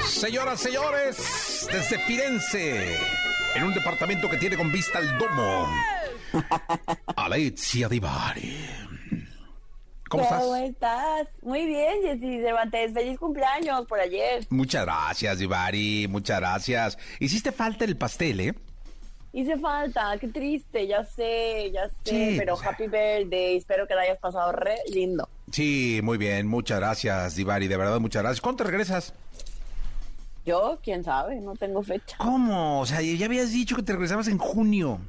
Señoras, señores, desde Firenze, en un departamento que tiene con vista al domo, <laughs> Alessia Divari. ¿Cómo estás? ¿Cómo estás? Muy bien, Jessy Cervantes. Feliz cumpleaños por ayer. Muchas gracias, Divari, muchas gracias. Hiciste falta el pastel, ¿eh? Hice falta, qué triste, ya sé, ya sé, Sí, pero happy birthday, espero que la hayas pasado re lindo. Sí, muy bien, muchas gracias, Divari, de verdad, muchas gracias. ¿Cuándo te regresas? Yo, quién sabe, no tengo fecha. ¿Cómo? O sea, ya habías dicho que te regresabas en junio.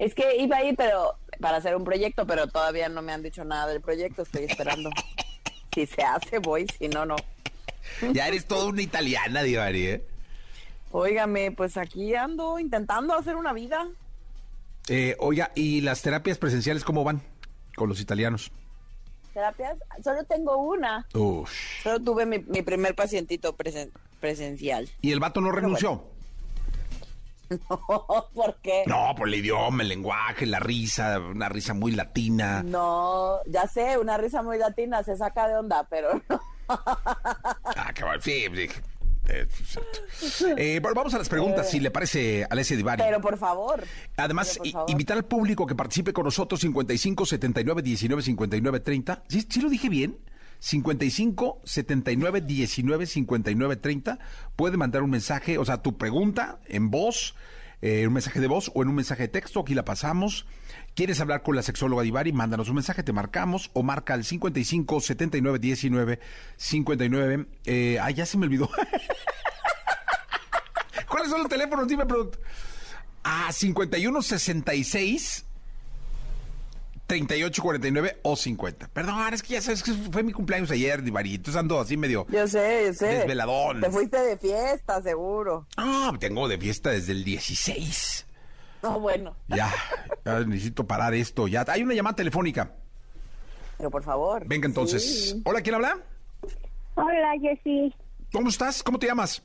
Es que iba a ir, pero para hacer un proyecto, pero todavía no me han dicho nada del proyecto, estoy esperando. <laughs> si se hace, voy, si no, no. Ya eres toda una italiana, Divari, ¿eh? Óigame, pues aquí ando intentando hacer una vida. Eh, Oiga, ¿y las terapias presenciales cómo van con los italianos? Terapias, solo tengo una. Uf. Solo tuve mi, mi primer pacientito presen- presencial. ¿Y el vato no renunció? <laughs> ¿Por qué? No, por el idioma, el lenguaje, la risa, una risa muy latina. No, ya sé, una risa muy latina se saca de onda, pero <laughs> no. Ah, qué bueno. Sí, sí. Eh, eh, bueno, vamos a las preguntas, si le parece, Alessia Divari. Pero por favor. Además, por favor. invitar al público que participe con nosotros 55 79 19 59 30. ¿Sí, sí lo dije bien? 55 79 19 59 30. Puede mandar un mensaje, o sea, tu pregunta en voz, eh, un mensaje de voz o en un mensaje de texto. Aquí la pasamos. ¿Quieres hablar con la sexóloga Divari? Mándanos un mensaje, te marcamos o marca al 55 79 19 59. Eh, ay, ya se me olvidó. <laughs> ¿Cuáles son los teléfonos? Dime, producto. Ah, 51 66 38 49 o 50. Perdón, es que ya sabes que fue mi cumpleaños ayer, Divari. Entonces ando así medio. Yo sé, yo sé. Desveladón. Te fuiste de fiesta, seguro. Ah, tengo de fiesta desde el 16. No, bueno. Ya, ya necesito parar esto. Ya hay una llamada telefónica. Pero por favor. Venga entonces. Sí. Hola, ¿quién habla? Hola, Jessy. ¿Cómo estás? ¿Cómo te llamas?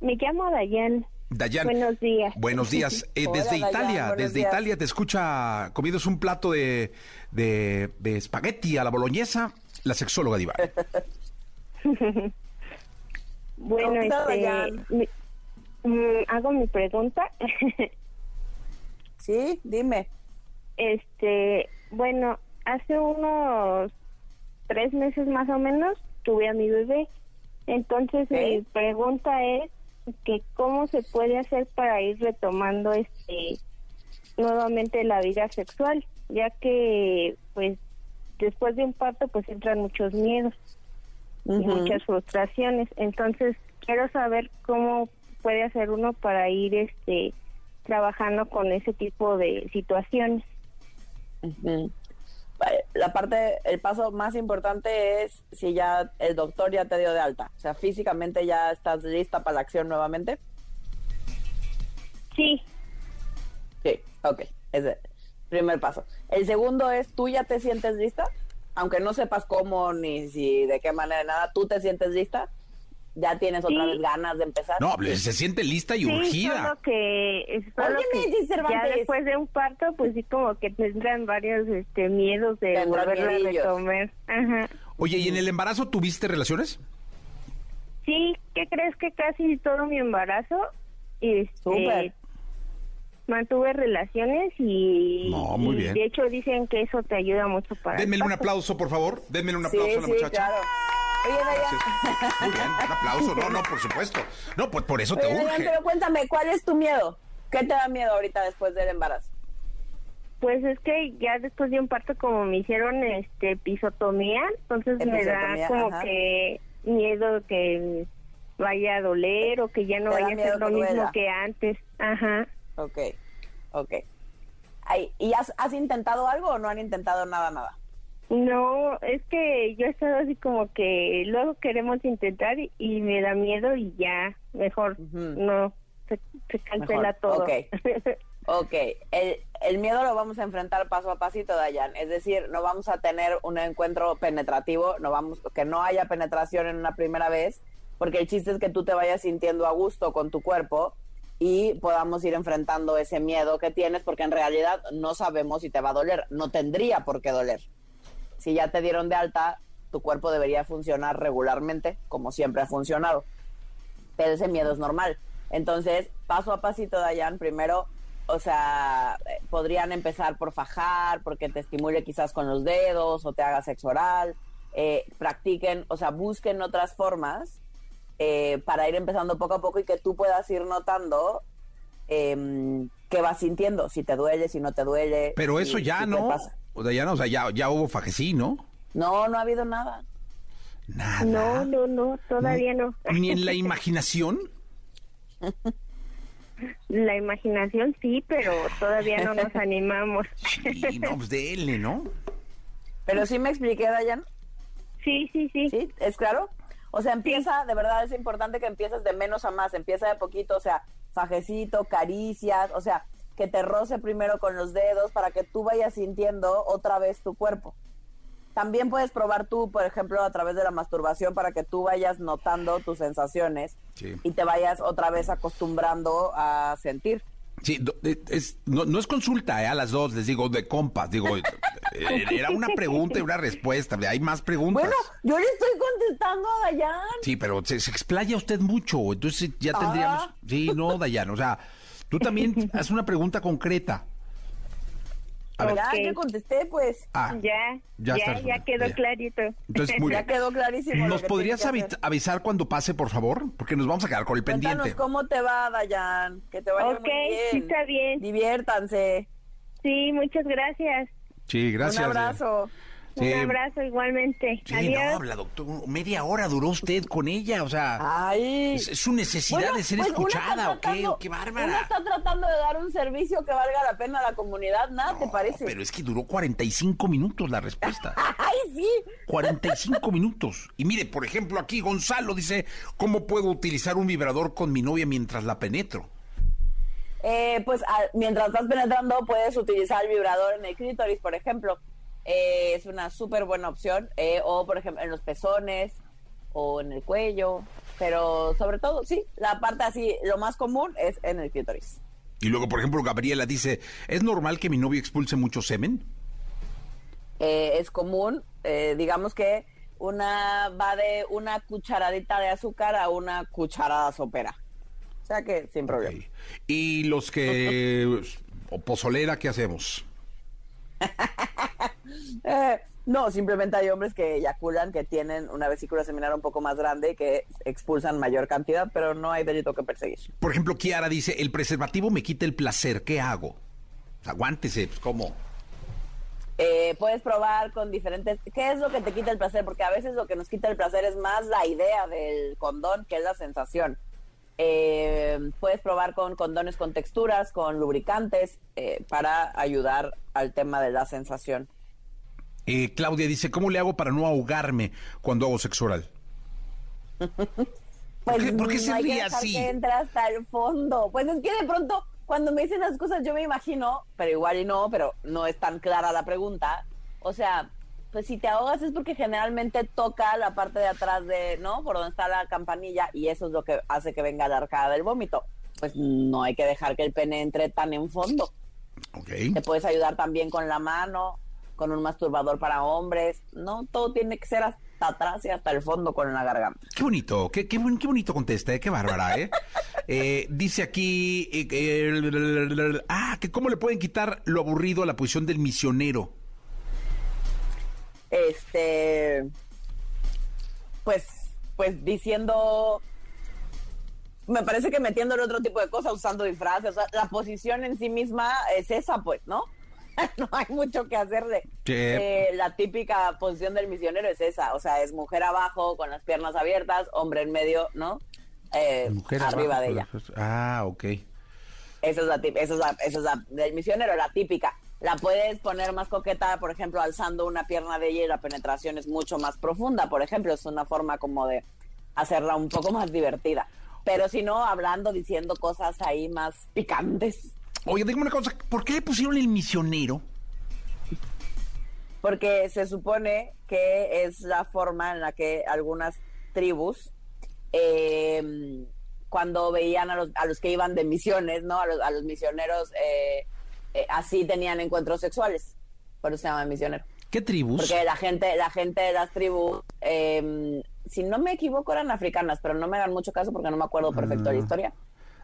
Me llamo Dayan. Dayan. Buenos días. Buenos días. <laughs> Eh, Hola, desde Dayan, Italia, desde días. Italia te escucha comidos un plato de, de, de espagueti a la boloñesa, la sexóloga Diva. <laughs> Bueno, ¿Cómo está, este, mi- mm, hago mi pregunta. <laughs> Sí, dime. este, bueno, hace unos tres meses más o menos tuve a mi bebé. Entonces mi pregunta es que cómo se puede hacer para ir retomando este nuevamente la vida sexual, ya que pues después de un parto pues entran muchos miedos y muchas frustraciones. Entonces, quiero saber cómo puede hacer uno para ir este trabajando con ese tipo de situaciones. Vale, La parte, el paso más importante es si ya el doctor ya te dio de alta. O sea, físicamente ya estás lista para la acción nuevamente. Sí, Sí, ok. Ese es el primer paso. El segundo es, ¿tú ya te sientes lista? Aunque no sepas cómo ni si de qué manera, nada, ¿tú te sientes lista? ¿Ya tienes otra Sí. vez ganas de empezar? No, pues, se siente lista y sí, urgida. solo que, es solo que ya después de un parto, pues sí como que tendrán varios este miedos de Tendrán volverla a retomar. Ajá. Oye, ¿y en el embarazo tuviste relaciones? Sí, ¿qué crees que casi todo mi embarazo este, Súper. mantuve relaciones y, No, muy y bien. de hecho dicen que eso te ayuda mucho para... el Denmele un aplauso, por favor. Denmele un Sí, aplauso a la sí, muchacha. claro. Oye, Dayan. Muy bien, un aplauso. No, no, por supuesto. No, pues por eso te Oye, Dayan, urge. pero cuéntame, ¿cuál es tu miedo? ¿Qué te da miedo ahorita después del embarazo? Pues es que ya después de un parto como me hicieron este episotomía, entonces me da como ajá. que miedo que vaya a doler o que ya no Te vaya a ser lo mismo duela. que antes. Ajá. Ok, ok. Ay, ¿Y has, has intentado algo o no han intentado nada, nada? No, es que yo he estado así como que luego queremos intentar y, y me da miedo y ya, mejor no, se, se cancela Mejor, todo. ok. <laughs> Ok, el, el miedo lo vamos a enfrentar paso a pasito, Dayan. Es decir, no vamos a tener un encuentro penetrativo, no vamos, que no haya penetración en una primera vez, porque el chiste es que tú te vayas sintiendo a gusto con tu cuerpo y podamos ir enfrentando ese miedo que tienes, porque en realidad no sabemos si te va a doler, no tendría por qué doler. Si ya te dieron de alta, tu cuerpo debería funcionar regularmente, como siempre ha funcionado pero ese miedo es normal. Entonces, paso a pasito, Dayan, primero, o sea, eh, podrían empezar por fajar, porque te estimule quizás con los dedos o te haga sexo oral, eh, practiquen, o sea, busquen otras formas eh, para ir empezando poco a poco y que tú puedas ir notando eh, qué vas sintiendo, si te duele, si no te duele. Pero si- eso ya si no. O sea, ya no, o sea, ya, ya hubo fajecí, ¿no? No, no ha habido nada. Nada. No, no, no, todavía no. Ni en la <laughs> imaginación. La imaginación sí, pero todavía no nos <laughs> animamos. Sí, no, pues denle, ¿no? Pero sí me expliqué, Dayan. Sí, sí, sí. ¿Sí? ¿Es claro? O sea, empieza, de verdad es importante que empieces de menos a más, empieza de poquito, o sea, fajecito, caricias, o sea, que te roce primero con los dedos para que tú vayas sintiendo otra vez tu cuerpo. También puedes probar tú, por ejemplo, a través de la masturbación para que tú vayas notando tus sensaciones Sí. y te vayas otra vez acostumbrando a sentir. Sí, eh, es, no, no es consulta, ¿eh? A las dos, les digo, de compas. Digo, eh, <laughs> era una pregunta y una respuesta. Hay más preguntas. Bueno, yo le estoy contestando a Dayan. Sí, pero se, se explaya usted mucho, entonces ya tendríamos... Ah. Sí, no, Dayan, o sea, tú también <laughs> haz una pregunta concreta. A ver, Ya, Ok. yo contesté, pues. ah, Ya, Ya ya, está ya, quedó ya. clarito. Entonces, <laughs> muy Ya quedó clarísimo. ¿Nos que podrías que avisar cuando pase, por favor? Porque nos vamos a quedar con el pendiente. Cuéntanos cómo te va, Dayan. Que te vaya Ok, muy bien. sí está bien. Diviértanse. Sí, muchas gracias. Sí, gracias. Un abrazo. Sí. Un abrazo igualmente. Sí, Adiós. no, la doctora, media hora duró usted con ella, o sea, Ay. es, es su necesidad Bueno, de ser pues, uno escuchada, ¿o qué? tratando- ¡Qué Uno bárbara! está tratando de dar un servicio que valga la pena a la comunidad. Nada, ¿te No, parece? Pero es que duró 45 minutos la respuesta. <laughs> Ay, sí. 45 minutos. Y mire, por ejemplo, aquí Gonzalo dice, ¿cómo puedo utilizar un vibrador con mi novia mientras la penetro? Eh, pues a- mientras estás penetrando puedes utilizar el vibrador en el clítoris, por ejemplo. Eh, es una súper buena opción. Eh, o, por ejemplo, en los pezones o en el cuello. Pero sobre todo, sí, la parte así, lo más común es en el clítoris. Y luego, por ejemplo, Gabriela dice, ¿es normal que mi novio expulse mucho semen? Eh, es común, digamos que una va de una cucharadita de azúcar a una cucharada sopera. O sea que sin problema. Y los que... <laughs> o pozolera, ¿qué hacemos? <laughs> Eh, no, simplemente hay hombres que eyaculan, que tienen una vesícula seminal un poco más grande y que expulsan mayor cantidad, pero no hay delito que perseguir. Por ejemplo, Kiara dice, el preservativo me quita el placer, ¿qué hago? Aguántese, pues, ¿cómo? Eh, puedes probar con diferentes... ¿Qué es lo que te quita el placer? Porque a veces lo que nos quita el placer es más la idea del condón que es la sensación. Eh, puedes probar con condones con texturas, con lubricantes, eh, para ayudar al tema de la sensación. Eh, Claudia dice, ¿cómo le hago para no ahogarme cuando hago sexo oral? <laughs> Pues qué- por qué se no que ríe así? que entre hasta el fondo. Pues es que de pronto, cuando me dicen las cosas, yo me imagino, pero igual y no, pero no es tan clara la pregunta. O sea, pues si te ahogas es porque generalmente toca la parte de atrás de, ¿no? Por donde está la campanilla y eso es lo que hace que venga la arcada del vómito. Pues no hay que dejar que el pene entre tan en fondo. Ok. Te puedes ayudar también con la mano, con un masturbador para hombres. No, todo tiene que ser hasta atrás y hasta el fondo con la garganta. Qué bonito, qué, qué, qué bonito contesta, ¿eh? qué bárbara, ¿eh? <laughs> Eh, dice aquí, eh, ah, que cómo le pueden quitar lo aburrido a la posición del misionero. Este, pues, pues diciendo, me parece que metiéndole otro tipo de cosas, usando disfraces, o sea, la posición en sí misma es esa, pues, ¿no? <laughs> no hay mucho que hacer de Sí. eh, la típica posición del misionero es esa, o sea, es mujer abajo con las piernas abiertas, hombre en medio, ¿no? Eh, Mujer arriba abajo, de ella. Ah, ok. Esa es la tip- esa es la, esa es la del misionero, la típica. La puedes poner más coqueta, por ejemplo, alzando una pierna de ella y la penetración es mucho más profunda, por ejemplo, es una forma como de hacerla un poco más divertida. Pero si no, hablando, diciendo cosas ahí más picantes. Oye, dígame una cosa, ¿por qué le pusieron el misionero? porque se supone que es la forma en la que algunas tribus, eh, cuando veían a los, a los que iban de misiones, ¿no? A los, a los misioneros, eh, eh, así tenían encuentros sexuales. Por eso se llama misionero. ¿Qué tribus? Porque la gente, la gente de las tribus, eh, si no me equivoco, eran africanas, pero no me hagan mucho caso porque no me acuerdo perfecto de la historia.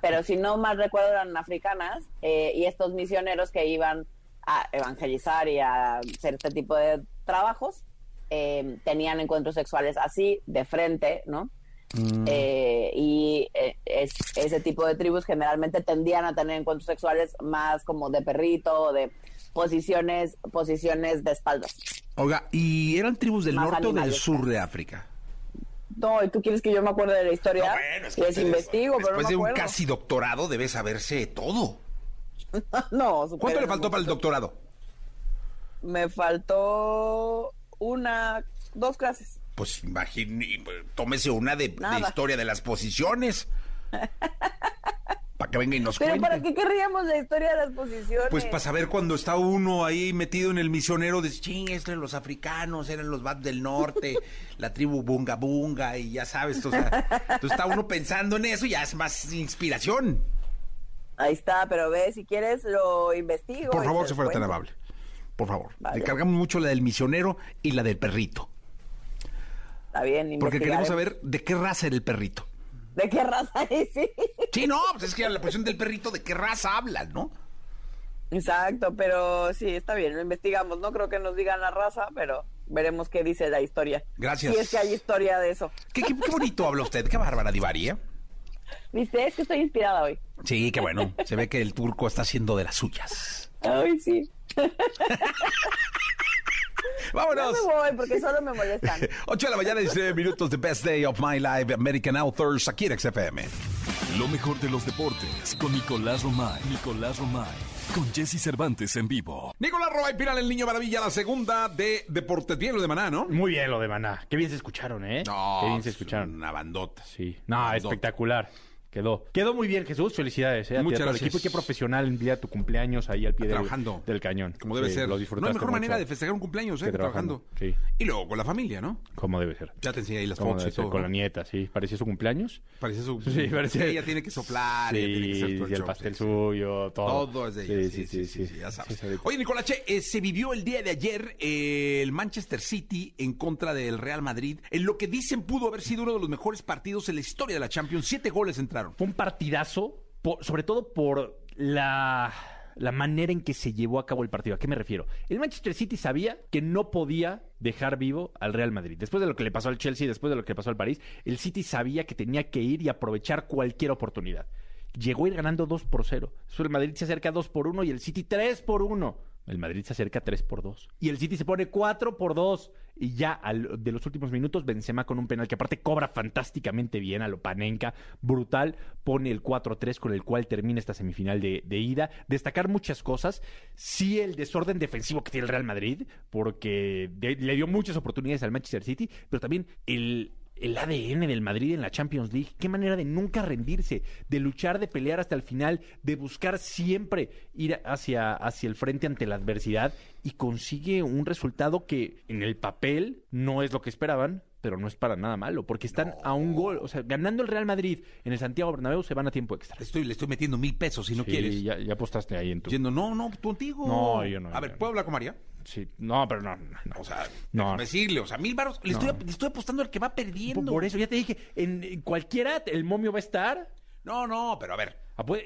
Pero si no mal recuerdo, eran africanas eh, y estos misioneros que iban a evangelizar y a hacer este tipo de trabajos eh, tenían encuentros sexuales así, de frente, ¿no? Eh, y eh, es, ese tipo de tribus generalmente tendían a tener encuentros sexuales más como de perrito o de posiciones, posiciones de espaldas. Oiga, ¿y eran tribus del Más norte o del sur de África? No, ¿y tú quieres que yo me acuerde de la historia? No, bueno, es que Les investigo, pero no Después me de un acuerdo. casi doctorado debe saberse todo. <laughs> no, ¿Cuánto le faltó para el doctorado? Me faltó una, dos clases. Pues imagine, tómese una de, de historia de las posiciones. <laughs> para que venga y nos Pero cuente. ¿para qué querríamos la historia de las posiciones? Pues para saber cuando está uno ahí metido en el misionero, de ching, estos eran los africanos, eran los Bats del norte, la tribu Bunga Bunga, y ya sabes, o sea, entonces está uno pensando en eso y ya es más inspiración. Ahí está, pero ve, si quieres lo investigo. Por favor, si fuera tan amable. Por favor. Vale. Le cargamos mucho la del misionero y la del perrito. Está bien, Porque queremos saber de qué raza era el perrito. ¿De qué raza es? Sí. No, pues es que la posición del perrito, ¿de qué raza hablan, no? Exacto, pero sí, está bien, lo investigamos. No creo que nos digan la raza, pero veremos qué dice la historia. Gracias. Si es que hay historia de eso. Qué, qué- qué bonito habla usted, qué bárbara Divari, ¿eh? ¿Viste? Es que estoy inspirada hoy. Sí, qué bueno. Se ve que el turco está haciendo de las suyas. Ay, sí. <laughs> No <laughs> ¡Vámonos! me voy porque solo me molestan. <laughs> 8 de la mañana, 19 minutos, The Best Day of My Life, American Authors, aquí en XFM. Lo mejor de los deportes con Nicolás Romay. Nicolás Romay. Con Jesse Cervantes en vivo. Nicolás Roa y Piral, el niño maravilla, la segunda de Deportes. Bien lo de Maná, ¿no? Muy bien lo de Maná. Qué bien se escucharon, ¿eh? Qué bien se escucharon. Una bandota. Sí. No, Bandota. espectacular. Quedó. Quedó muy bien, Jesús. Felicidades, ¿eh? A ti, Muchas el gracias. equipo. Y qué profesional en día de tu cumpleaños ahí al pie del, Trabajando. del cañón. Como debe Sí, ser. Lo no disfrutaste hay mejor mucho. manera de festejar un cumpleaños, ¿eh? Que trabajando. trabajando, sí. Y luego con la familia, ¿no? Como debe ser. Ya te enseñé ahí las Como fotos debe y ser, todo. Con ¿no? la nieta, sí. ¿Parecía su cumpleaños? Parece su... Sí, <laughs> parecía- Ella tiene que soplar, ella tiene que hacer todo y el show, pastel sí. suyo, todo. Todo es de ella. Sí, sí, sí, sí. ya sabes. Sí, sí. Oye, Nicolache, eh, se vivió el día de ayer eh, el Manchester City en contra del Real Madrid, en lo que dicen pudo haber sido uno de los mejores partidos en la historia de la Champions. Siete goles Fue un partidazo, sobre todo por la, la manera en que se llevó a cabo el partido. ¿A qué me refiero? El Manchester City sabía que no podía dejar vivo al Real Madrid. Después de lo que le pasó al Chelsea, después de lo que le pasó al París, el City sabía que tenía que ir y aprovechar cualquier oportunidad. Llegó a ir ganando 2 por 0. Eso el Madrid se acerca 2 por 1 y el City 3 por 1. El Madrid se acerca 3 por 2. Y el City se pone 4 por 2. Y ya de los últimos minutos, Benzema con un penal que aparte cobra fantásticamente bien a lo Panenka. Brutal. Pone el 4-3 con el cual termina esta semifinal de, ida. Destacar muchas cosas. Sí el desorden defensivo que tiene el Real Madrid. Porque le dio muchas oportunidades al Manchester City. Pero también el, el ADN del Madrid en la Champions League. Qué manera de nunca rendirse, de luchar, de pelear hasta el final, de buscar siempre ir hacia, hacia el frente ante la adversidad y consigue un resultado que en el papel no es lo que esperaban. Pero no es para nada malo, porque están a un gol. O sea, ganando el Real Madrid en el Santiago Bernabéu se van a tiempo extra. Le estoy, le estoy metiendo mil pesos si no Sí, quieres. Ya, ya apostaste ahí en tu. No, no, tú contigo. No, yo no, A yo ver, no. ¿puedo hablar con María? Sí, no, pero no. no, no. O sea, No. decirle, o sea, mil baros. Le, No. estoy, le estoy apostando al que va perdiendo. Por, por eso ya te dije, en, en cualquiera el momio va a estar. No, no, pero a ver.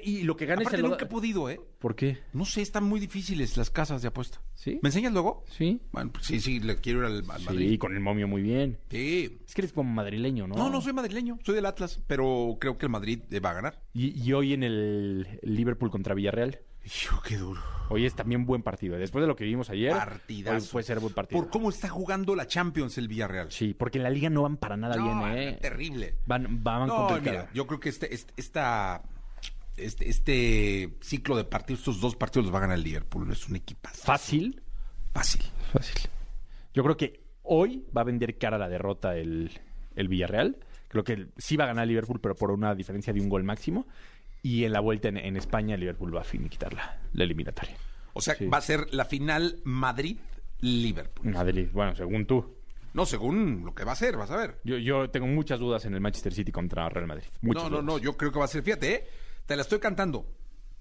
Y lo que gane Aparte se lo nunca he podido, ¿eh? ¿Por qué? No sé, están muy difíciles las casas de apuesta. ¿Sí? ¿Me enseñas luego? Sí. Bueno, pues sí, sí, le quiero ir al, al Sí, Madrid. con el momio muy bien. Sí. Es que eres como madrileño, ¿no? No, no soy madrileño, soy del Atlas, pero creo que el Madrid eh, va a ganar. Y, y hoy en el Liverpool contra Villarreal. Hijo, qué duro. Hoy es también buen partido. Después de lo que vimos ayer, hoy puede ser buen partido. Por cómo está jugando la Champions el Villarreal. Sí, porque en la liga no van para nada No, bien, ¿eh? terrible. Van, van No, mira, yo creo que este, este, esta, este, este ciclo de partidos, estos dos partidos los va a ganar el Liverpool. Es un equipazo. Fácil. Fácil. Fácil. Yo creo que hoy va a vender cara la derrota el, el Villarreal. Creo que sí va a ganar el Liverpool, pero por una diferencia de un gol máximo. Y en la vuelta en, en España, el Liverpool va a finiquitar la, la eliminatoria. O sea, Sí. va a ser la final Madrid-Liverpool. Madrid, bueno, según tú. No, según lo que va a ser, vas a ver. Yo, yo tengo muchas dudas en el Manchester City contra Real Madrid. Muchas no, no, dudas. no, yo creo que va a ser. Fíjate, ¿eh? Te la estoy cantando.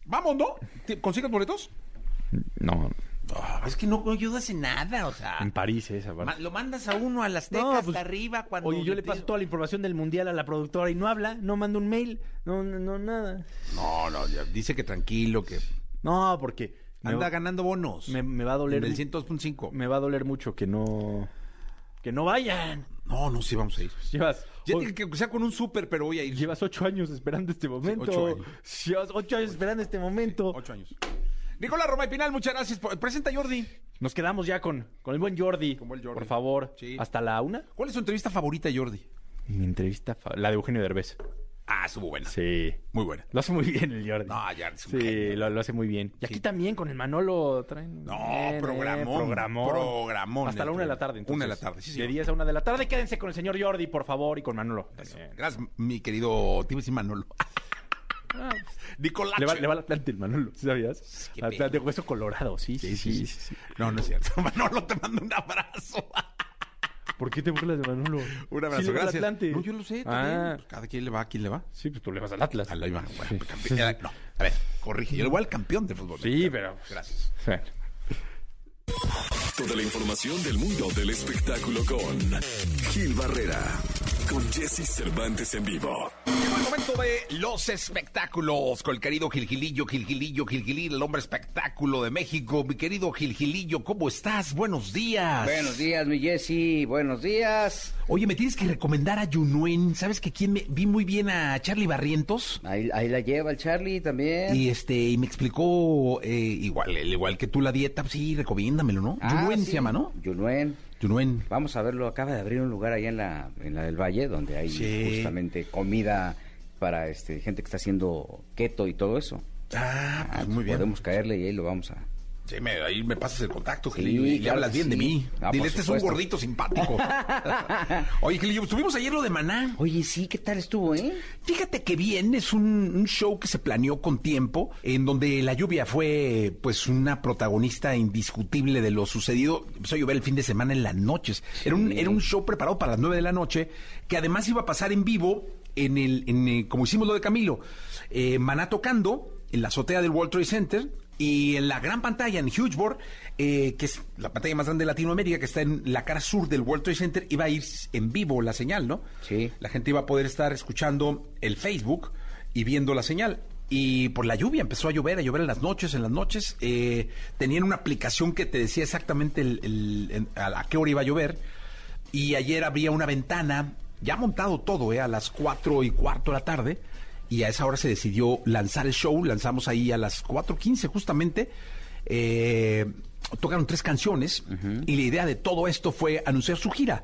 Vamos, ¿no? ¿Te- ¿Consigues boletos? No, Ah, es que no ayudas en nada, o sea. en París esa ma- lo mandas a uno a las No, tecas pues, hasta arriba cuando. Oye, yo le paso toda la información del mundial a la productora y no habla, no manda un mail, no, no, no, nada. No, no, ya dice que tranquilo, que No, porque anda ganando bonos. me, me va a doler. El mu- 102.5. Me va a doler mucho que no. Que no vayan. No, no, sí vamos a ir. Llevas. Ya que sea con un súper, pero voy a ir. Llevas ocho años esperando este momento. ocho años. Llevas ocho años esperando este momento. Ocho años. Nicolás Roma y Pinal, muchas gracias. por- Presenta a Jordi. Nos quedamos ya con, con el buen Jordi. Con el Jordi. Por favor. Sí. Hasta la una. ¿Cuál es su entrevista favorita, Jordi? Mi entrevista, fa- la de Eugenio Derbez. Ah, estuvo buena. Sí. Muy buena. Lo hace muy bien el Jordi. No, es un Sí, genio. lo, lo hace muy bien. Y aquí Sí. también con el Manolo traen. No, bien, eh, programón, programón. programón Hasta la una de la tarde. Entonces. Una de la tarde, sí, De señor. 10 a una de la tarde. Quédense con el señor Jordi, por favor, y con Manolo. también. Gracias, mi querido Tibes y Manolo. <laughs> Nicolás. Le va, le va al Atlante el Manolo, ¿sí ¿sabías? qué Atlante de hueso colorado, sí sí sí, sí, sí. No, no es cierto. <laughs> Manolo, te mando un abrazo. ¿Por qué te burlas de Manolo? Un abrazo, Sí al gracias. Atlante. No, yo lo sé también. Ah, Pues cada quien le va a quien le va. sí, pues tú le vas al Atlas. A la iba- bueno, pues, campeón. Ya, No, a ver, corrige. Yo le voy al campeón de fútbol. Sí, pero... Gracias. Bueno. Toda la información del mundo del espectáculo con Gil Barrera, con Jesse Cervantes en vivo. Llegó el momento de los espectáculos con el querido Gilgilillo, Gilgilillo, Gilgilillo, el hombre espectáculo de México. Mi querido Gilgilillo, ¿cómo estás? Buenos días. Buenos días, mi Jessy. Buenos días. Oye, me tienes que recomendar a Yunuen. ¿Sabes que quién me vi muy bien a Charlie Barrientos? Ahí, ahí la lleva el Charlie también. Y este, y me explicó eh, igual, el- igual que tú la dieta, pues sí, recomiéndamelo, ¿no? Ah, Yunuen sí, se llama, ¿no? Yunuen. Yunuen. Vamos a verlo. Acaba de abrir un lugar ahí en la, en la del Valle donde hay Sí. justamente comida para este gente que está haciendo keto y todo eso. Ah, pues Ah, muy bien. Podemos caerle y ahí lo vamos a... Sí, me- ahí me pasas el contacto, Sí, Gilillo, y le hablas bien de mí. Ah, Dile, este es un gordito simpático. <laughs> Oye, Gilillo, tuvimos ayer lo de Maná. Oye, sí, ¿qué tal estuvo, eh? Fíjate que bien, es un, un show que se planeó con tiempo, en donde la lluvia fue pues una protagonista indiscutible de lo sucedido. Empezó a llover el fin de semana en las noches. Era, un, era un show preparado para las nueve de la noche, que además iba a pasar en vivo, en el, en el- como hicimos lo de Camilo, eh, Maná tocando en la azotea del World Trade Center. Y en la gran pantalla, en Hugeboard, eh, que es la pantalla más grande de Latinoamérica, que está en la cara sur del World Trade Center, iba a ir en vivo la señal, ¿no? Sí. La gente iba a poder estar escuchando el Facebook y viendo la señal. Y por la lluvia empezó a llover, a llover en las noches, en las noches. eh, tenían una aplicación que te decía exactamente el- el- en- a, la- a qué hora iba a llover. Y ayer habría una ventana, ya montado todo, eh, a las cuatro y cuarto de la tarde. Y a esa hora se decidió lanzar el show. Lanzamos ahí a las 4.15 justamente. Eh, tocaron tres canciones y la idea de todo esto fue anunciar su gira.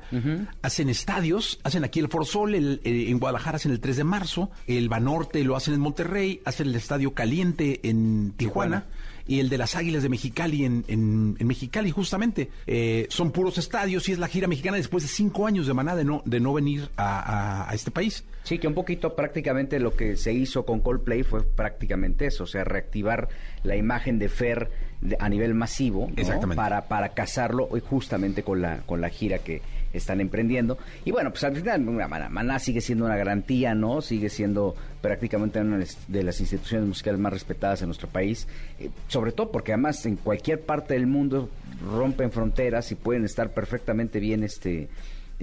Hacen estadios, hacen aquí el Foro Sol, el- eh, en Guadalajara hacen el 3 de marzo, el Banorte lo hacen en Monterrey, hacen el Estadio Caliente en Tijuana. Y el de las Águilas de Mexicali en, en- en Mexicali, justamente. Eh, son puros estadios y es la gira mexicana después de cinco años de maná de no, de no venir a, a- a este país. Sí, que un poquito prácticamente lo que se hizo con Coldplay fue prácticamente eso, o sea, reactivar la imagen de Fer de- a nivel masivo, ¿no? Exactamente. Para, para casarlo hoy justamente con la, con la gira que están emprendiendo. Y bueno, pues al final Maná sigue siendo una garantía, ¿no? Sigue siendo prácticamente una de las instituciones musicales más respetadas en nuestro país, eh, sobre todo porque además en cualquier parte del mundo rompen fronteras y pueden estar perfectamente bien este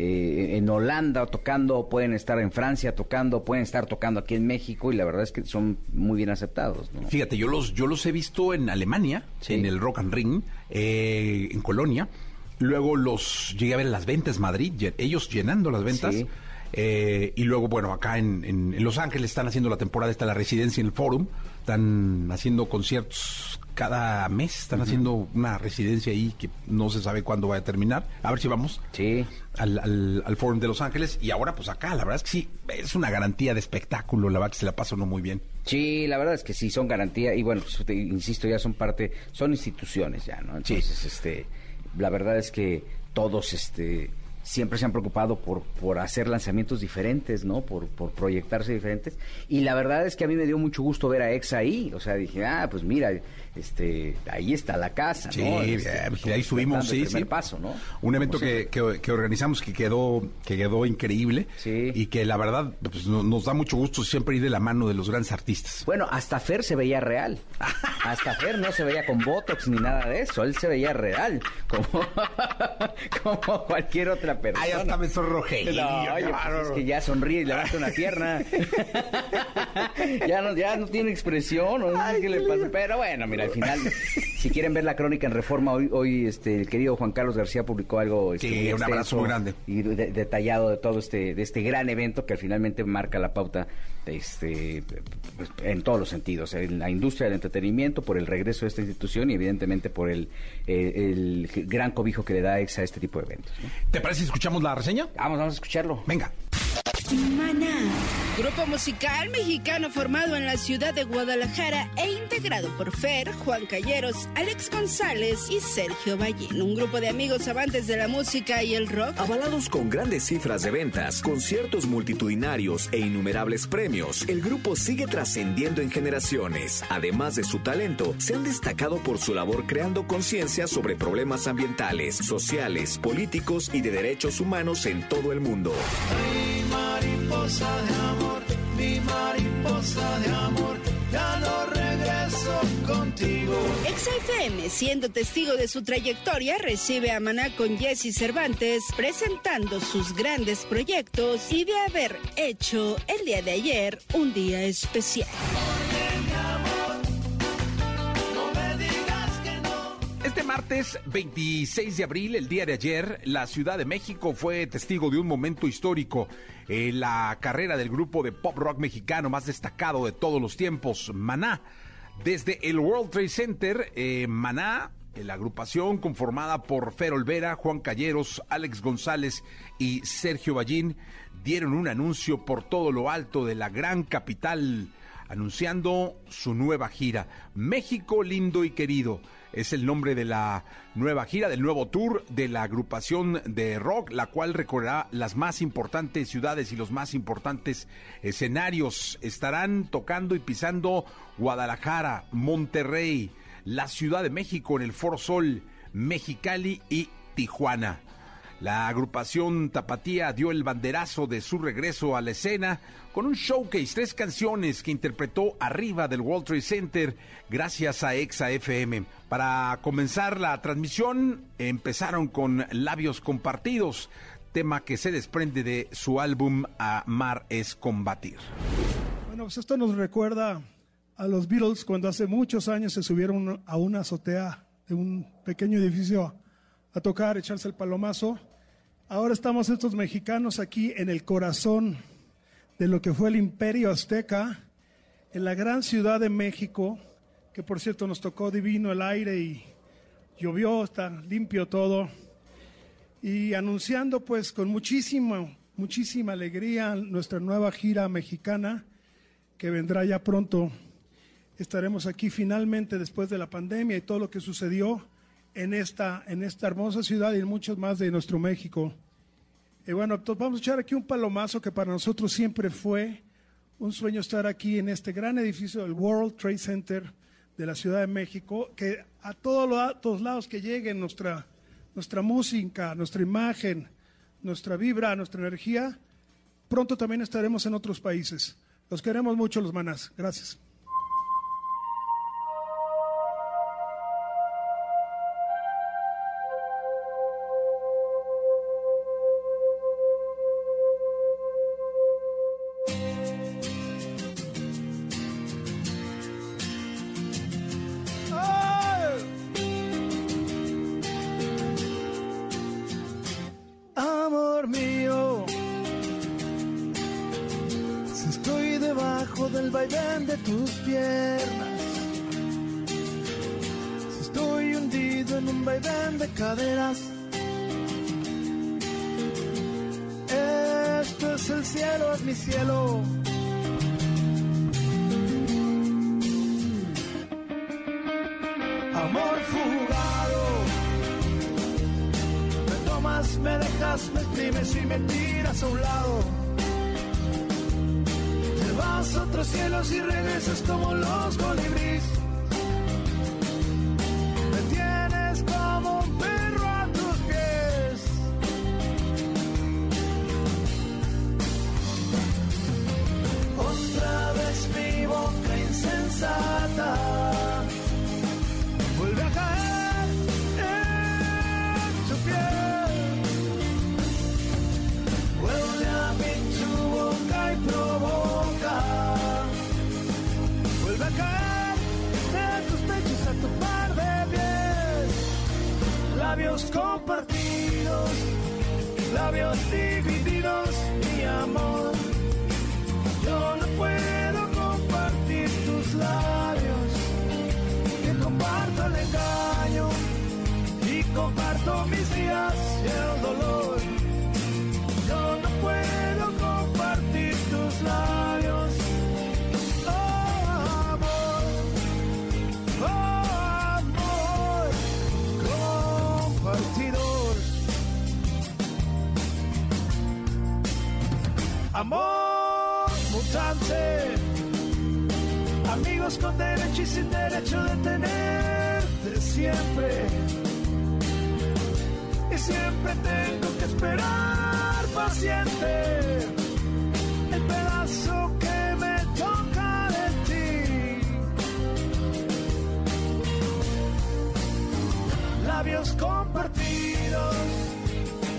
eh, en Holanda tocando, pueden estar en Francia tocando, pueden estar tocando aquí en México y la verdad es que son muy bien aceptados. ¿no? Fíjate, yo los, yo los he visto en Alemania, Sí. en el Rock and Ring, eh, en Colonia. Luego los llegué a ver en las ventas Madrid, ellos llenando las ventas. Sí. Eh, y luego, bueno, acá en, en- en Los Ángeles están haciendo la temporada, está la residencia en el Forum. Están haciendo conciertos cada mes, están haciendo una residencia ahí que no se sabe cuándo va a terminar. A ver si vamos Sí. al, al, al Forum de Los Ángeles. Y ahora, pues acá, la verdad es que sí, es una garantía de espectáculo, la verdad que se la pasa uno muy bien. Sí, la verdad es que sí, son garantía y bueno, pues, te- insisto, ya son parte, son instituciones ya, ¿no? Entonces, este, la verdad es que todos, este, siempre se han preocupado por, por hacer lanzamientos diferentes, ¿no? Por, por proyectarse diferentes. Y la verdad es que a mí me dio mucho gusto ver a Exa ahí, o sea, dije, ah, pues mira, este, ahí está la casa, Sí, ¿no? Este, pues, ahí subimos, sí, sí. paso, ¿no? Un evento que, que, que organizamos que quedó, que quedó increíble Sí. y que la verdad pues, no- nos da mucho gusto siempre ir de la mano de los grandes artistas. Bueno, hasta Fer se veía real. <laughs> Hasta Fer no se veía con Botox ni nada de eso. Él se veía real. Como, <laughs> como cualquier otra persona. Ay, hasta me sonrojé. No, oye, pues es que ya sonríe y levanta una pierna. <laughs> ya, no, ya no tiene expresión, no sé qué le pasa. Pero bueno, mira, al final, si quieren ver la crónica en Reforma, hoy, hoy este, el querido Juan Carlos García publicó algo este, Sí, un abrazo muy grande. y de- detallado de todo este, de este gran evento que finalmente marca la pauta este, pues, en todos los sentidos, en la industria del entretenimiento, por el regreso de esta institución y evidentemente por el, eh, el gran cobijo que le da EXA a este tipo de eventos. ¿no? ¿Te parece si escuchamos la reseña? Vamos, vamos a escucharlo. Venga. Maná, grupo musical mexicano formado en la ciudad de Guadalajara e integrado por Fer, Juan Calleros, Alex González y Sergio Ballín. Un grupo de amigos amantes de la música y el rock. Avalados con grandes cifras de ventas, conciertos multitudinarios e innumerables premios, el grupo sigue trascendiendo en generaciones. Además de su talento, se han destacado por su labor creando conciencia sobre problemas ambientales, sociales, políticos y de derechos humanos en todo el mundo. Mariposa de amor, mi mariposa de amor, ya no regreso contigo. XFM, siendo testigo de su trayectoria, recibe a Maná con Jesse Cervantes presentando sus grandes proyectos y de haber hecho el día de ayer un día especial. Este martes 26 de abril, el día de ayer, la Ciudad de México fue testigo de un momento histórico en la carrera del grupo de pop rock mexicano más destacado de todos los tiempos, Maná. Desde el World Trade Center, eh, Maná, eh, la agrupación conformada por Fer Olvera, Juan Calleros, Alex González y Sergio Ballín, dieron un anuncio por todo lo alto de la gran capital anunciando su nueva gira. México lindo y querido. Es el nombre de la nueva gira, del nuevo tour de la agrupación de rock, la cual recorrerá las más importantes ciudades y los más importantes escenarios. Estarán tocando y pisando Guadalajara, Monterrey, la Ciudad de México en el Foro Sol, Mexicali y Tijuana. La agrupación Tapatía dio el banderazo de su regreso a la escena con un showcase, tres canciones que interpretó arriba del World Trade Center gracias a Exa FM. Para comenzar la transmisión empezaron con Labios Compartidos, tema que se desprende de su álbum Amar es Combatir. Bueno, pues esto nos recuerda a los Beatles cuando hace muchos años se subieron a una azotea de un pequeño edificio a tocar, echarse el palomazo. Ahora estamos estos mexicanos aquí en el corazón de lo que fue el imperio azteca, en la gran ciudad de México, que por cierto nos tocó divino el aire y llovió, está limpio todo, y anunciando pues con muchísima, muchísima alegría nuestra nueva gira mexicana que vendrá ya pronto. Estaremos aquí finalmente después de la pandemia y todo lo que sucedió en esta, en esta hermosa ciudad y en muchos más de nuestro México. Y bueno, entonces vamos a echar aquí un palomazo que para nosotros siempre fue un sueño estar aquí en este gran edificio del World Trade Center de la Ciudad de México, que a todos, los- lados que llegue nuestra, nuestra música, nuestra imagen, nuestra vibra, nuestra energía, pronto también estaremos en otros países. Los queremos mucho los manás. Gracias. Amor mutante amigos con derecho y sin derecho de tenerte siempre. Y siempre tengo que esperar paciente el pedazo que me toca de ti. Labios compartidos,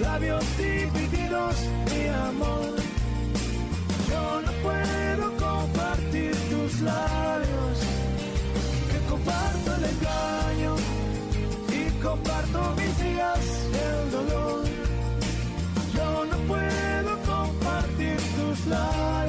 labios divididos, mi amor. Puedo compartir tus labios, que comparto el engaño y comparto mis días el dolor. Yo no puedo compartir tus labios,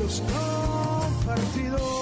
labios compartidos.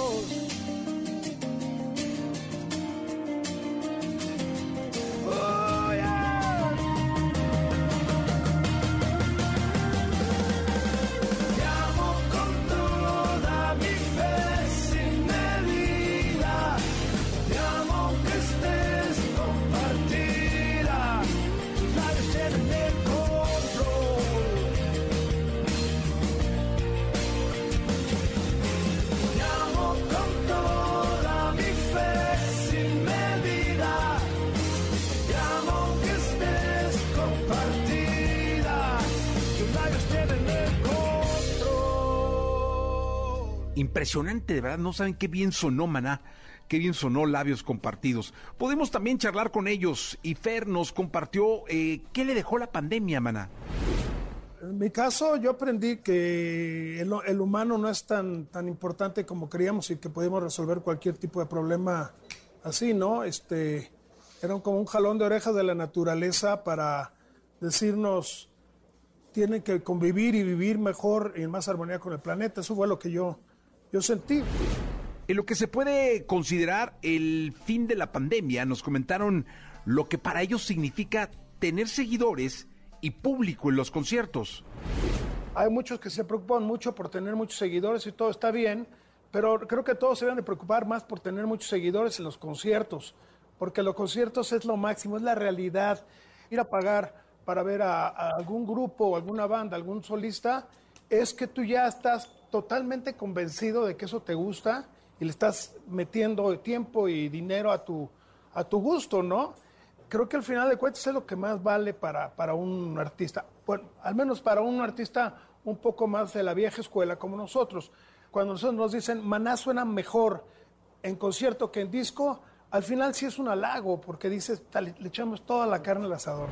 Impresionante, de verdad, no saben qué bien sonó Maná, qué bien sonó Labios Compartidos. Podemos también charlar con ellos y Fer nos compartió eh, qué le dejó la pandemia, Maná. En mi caso, yo aprendí que el, humano no es tan, tan importante como creíamos y que podíamos resolver cualquier tipo de problema así, ¿no? Este, era como un jalón de orejas de la naturaleza para decirnos, tienen que convivir y vivir mejor y en más armonía con el planeta. Eso fue lo que yo, yo sentí. En lo que se puede considerar el fin de la pandemia, nos comentaron lo que para ellos significa tener seguidores y público en los conciertos. Hay muchos que se preocupan mucho por tener muchos seguidores y todo está bien, pero creo que todos se deben de preocupar más por tener muchos seguidores en los conciertos, porque los conciertos es lo máximo, es la realidad. Ir a pagar para ver a, a algún grupo, alguna banda, algún solista, es que tú ya estás totalmente convencido de que eso te gusta y le estás metiendo tiempo y dinero a tu, a tu gusto, ¿no? Creo que al final de cuentas es lo que más vale para, para un artista. Bueno, al menos para un artista un poco más de la vieja escuela como nosotros. Cuando nosotros nos dicen, Maná suena mejor en concierto que en disco, al final sí es un halago, porque dices, "Tal, le echamos toda la carne al asador.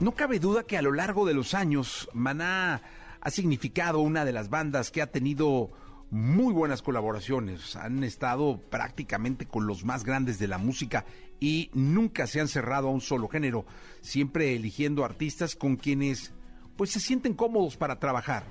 No cabe duda que a lo largo de los años, Maná ha significado una de las bandas que ha tenido muy buenas colaboraciones. Han estado prácticamente con los más grandes de la música y nunca se han cerrado a un solo género, siempre eligiendo artistas con quienes pues se sienten cómodos para trabajar.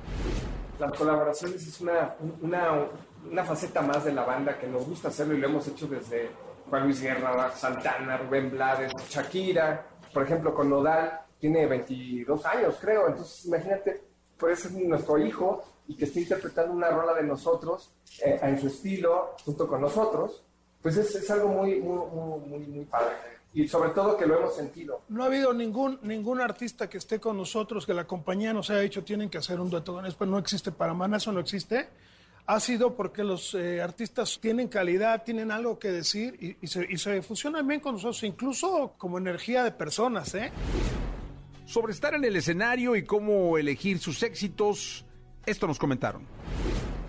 Las colaboraciones es una, una, una faceta más de la banda que nos gusta hacerlo y lo hemos hecho desde Juan Luis Guerra, Santana, Rubén Blades, Shakira, por ejemplo con Nodal, tiene 22 años creo, entonces imagínate, puede ser nuestro hijo y que esté interpretando una rola de nosotros eh, en su estilo junto con nosotros, pues es, es algo muy, muy, muy, muy, padre. Y sobre todo que lo hemos sentido. No ha habido ningún, ningún artista que esté con nosotros, que la compañía nos haya dicho tienen que hacer un dueto con eso, no existe para Maná, eso no existe. Ha sido porque los eh, artistas tienen calidad, tienen algo que decir y, y, se, y se fusionan bien con nosotros, incluso como energía de personas, ¿eh? Sobre estar en el escenario y cómo elegir sus éxitos, esto nos comentaron.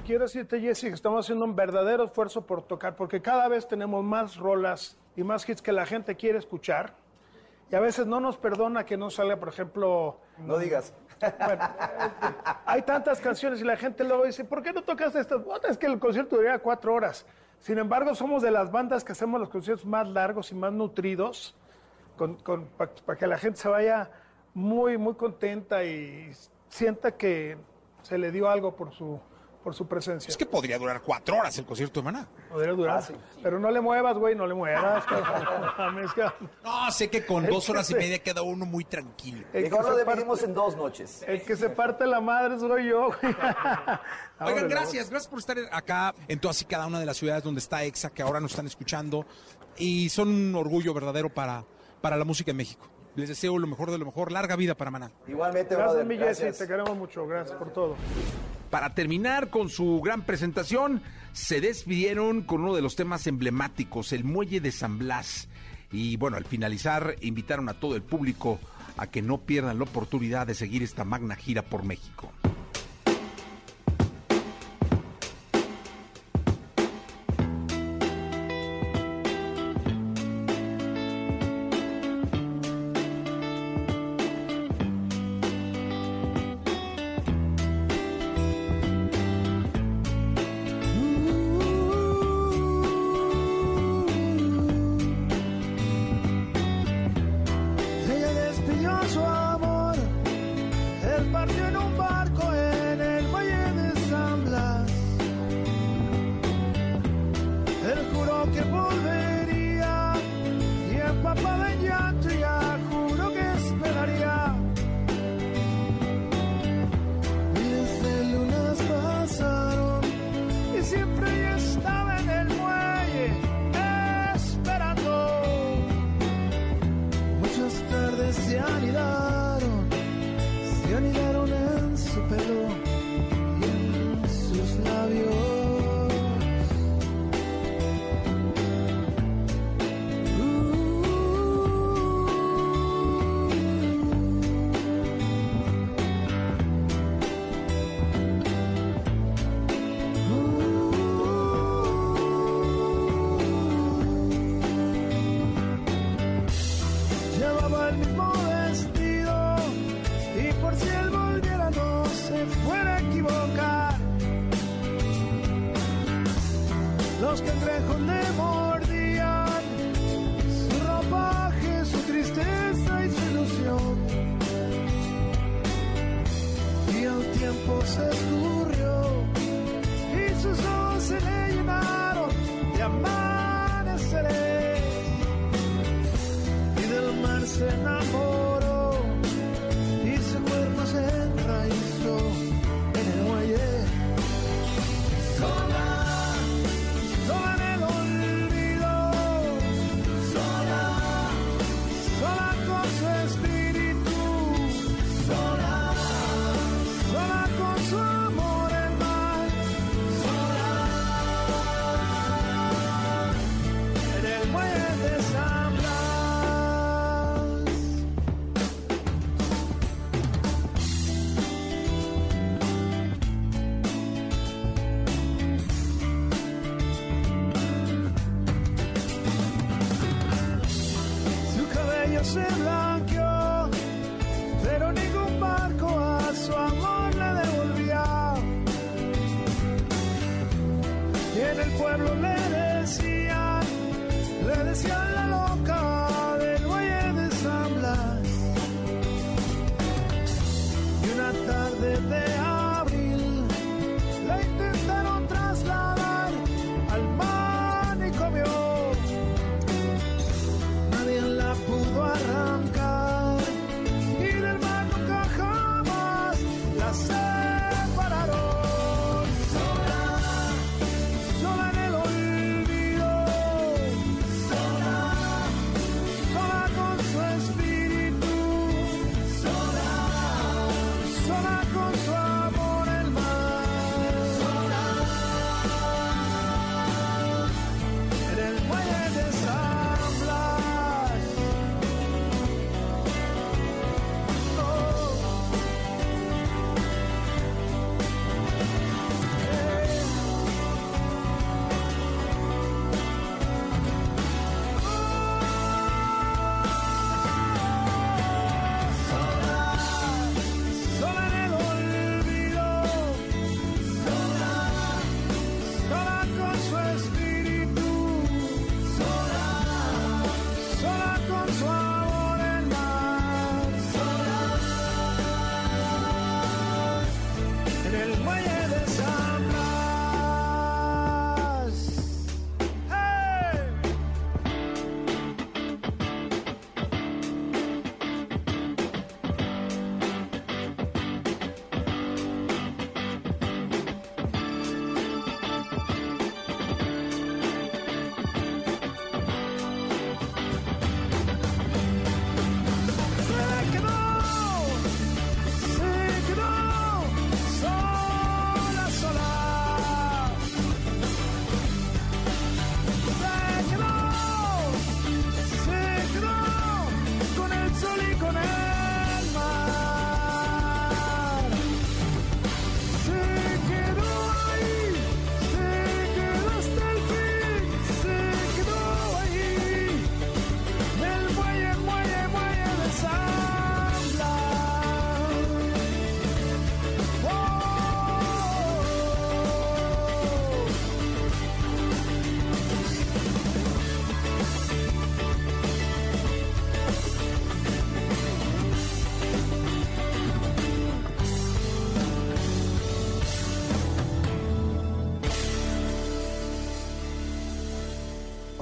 Quiero decirte, Jesse, que estamos haciendo un verdadero esfuerzo por tocar, porque cada vez tenemos más rolas y más hits que la gente quiere escuchar. Y a veces no nos perdona que no salga, por ejemplo... No digas. Bueno, hay tantas canciones y la gente luego dice, ¿por qué no tocas estas? Bueno, es que el concierto duraría cuatro horas. Sin embargo, somos de las bandas que hacemos los conciertos más largos y más nutridos, para pa que la gente se vaya muy, muy contenta y sienta que se le dio algo por su, por su presencia. Es que podría durar cuatro horas el concierto de Maná. Podría durar. Pero no le muevas, güey, no le muevas. <laughs> <laughs> no, sé que con dos horas y media queda uno muy tranquilo. Mejor lo dividimos en dos noches. El que se parte la madre soy yo, güey. <laughs> Oigan, gracias, gracias por estar acá en todas y cada una de las ciudades donde está EXA, que ahora nos están escuchando. Y son un orgullo verdadero para, para la música en México. Les deseo lo mejor de lo mejor. Larga vida para Maná. Igualmente, Gracias, brother. mi Gracias. Jessy, te queremos mucho. Gracias por todo. Para terminar con su gran presentación, se despidieron con uno de los temas emblemáticos, el Muelle de San Blas. Y bueno, al finalizar, invitaron a todo el público a que no pierdan la oportunidad de seguir esta magna gira por México. Él partió en un barco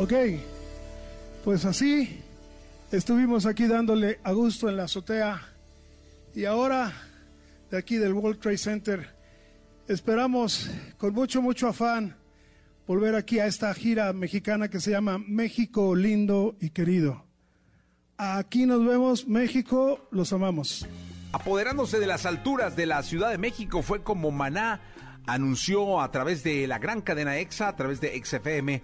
Ok, pues así estuvimos aquí dándole a gusto en la azotea y ahora de aquí del World Trade Center esperamos con mucho, mucho afán volver aquí a esta gira mexicana que se llama México lindo y querido. Aquí nos vemos, México, los amamos. Apoderándose de las alturas de la Ciudad de México fue como Maná anunció a través de la gran cadena EXA, a través de XFM,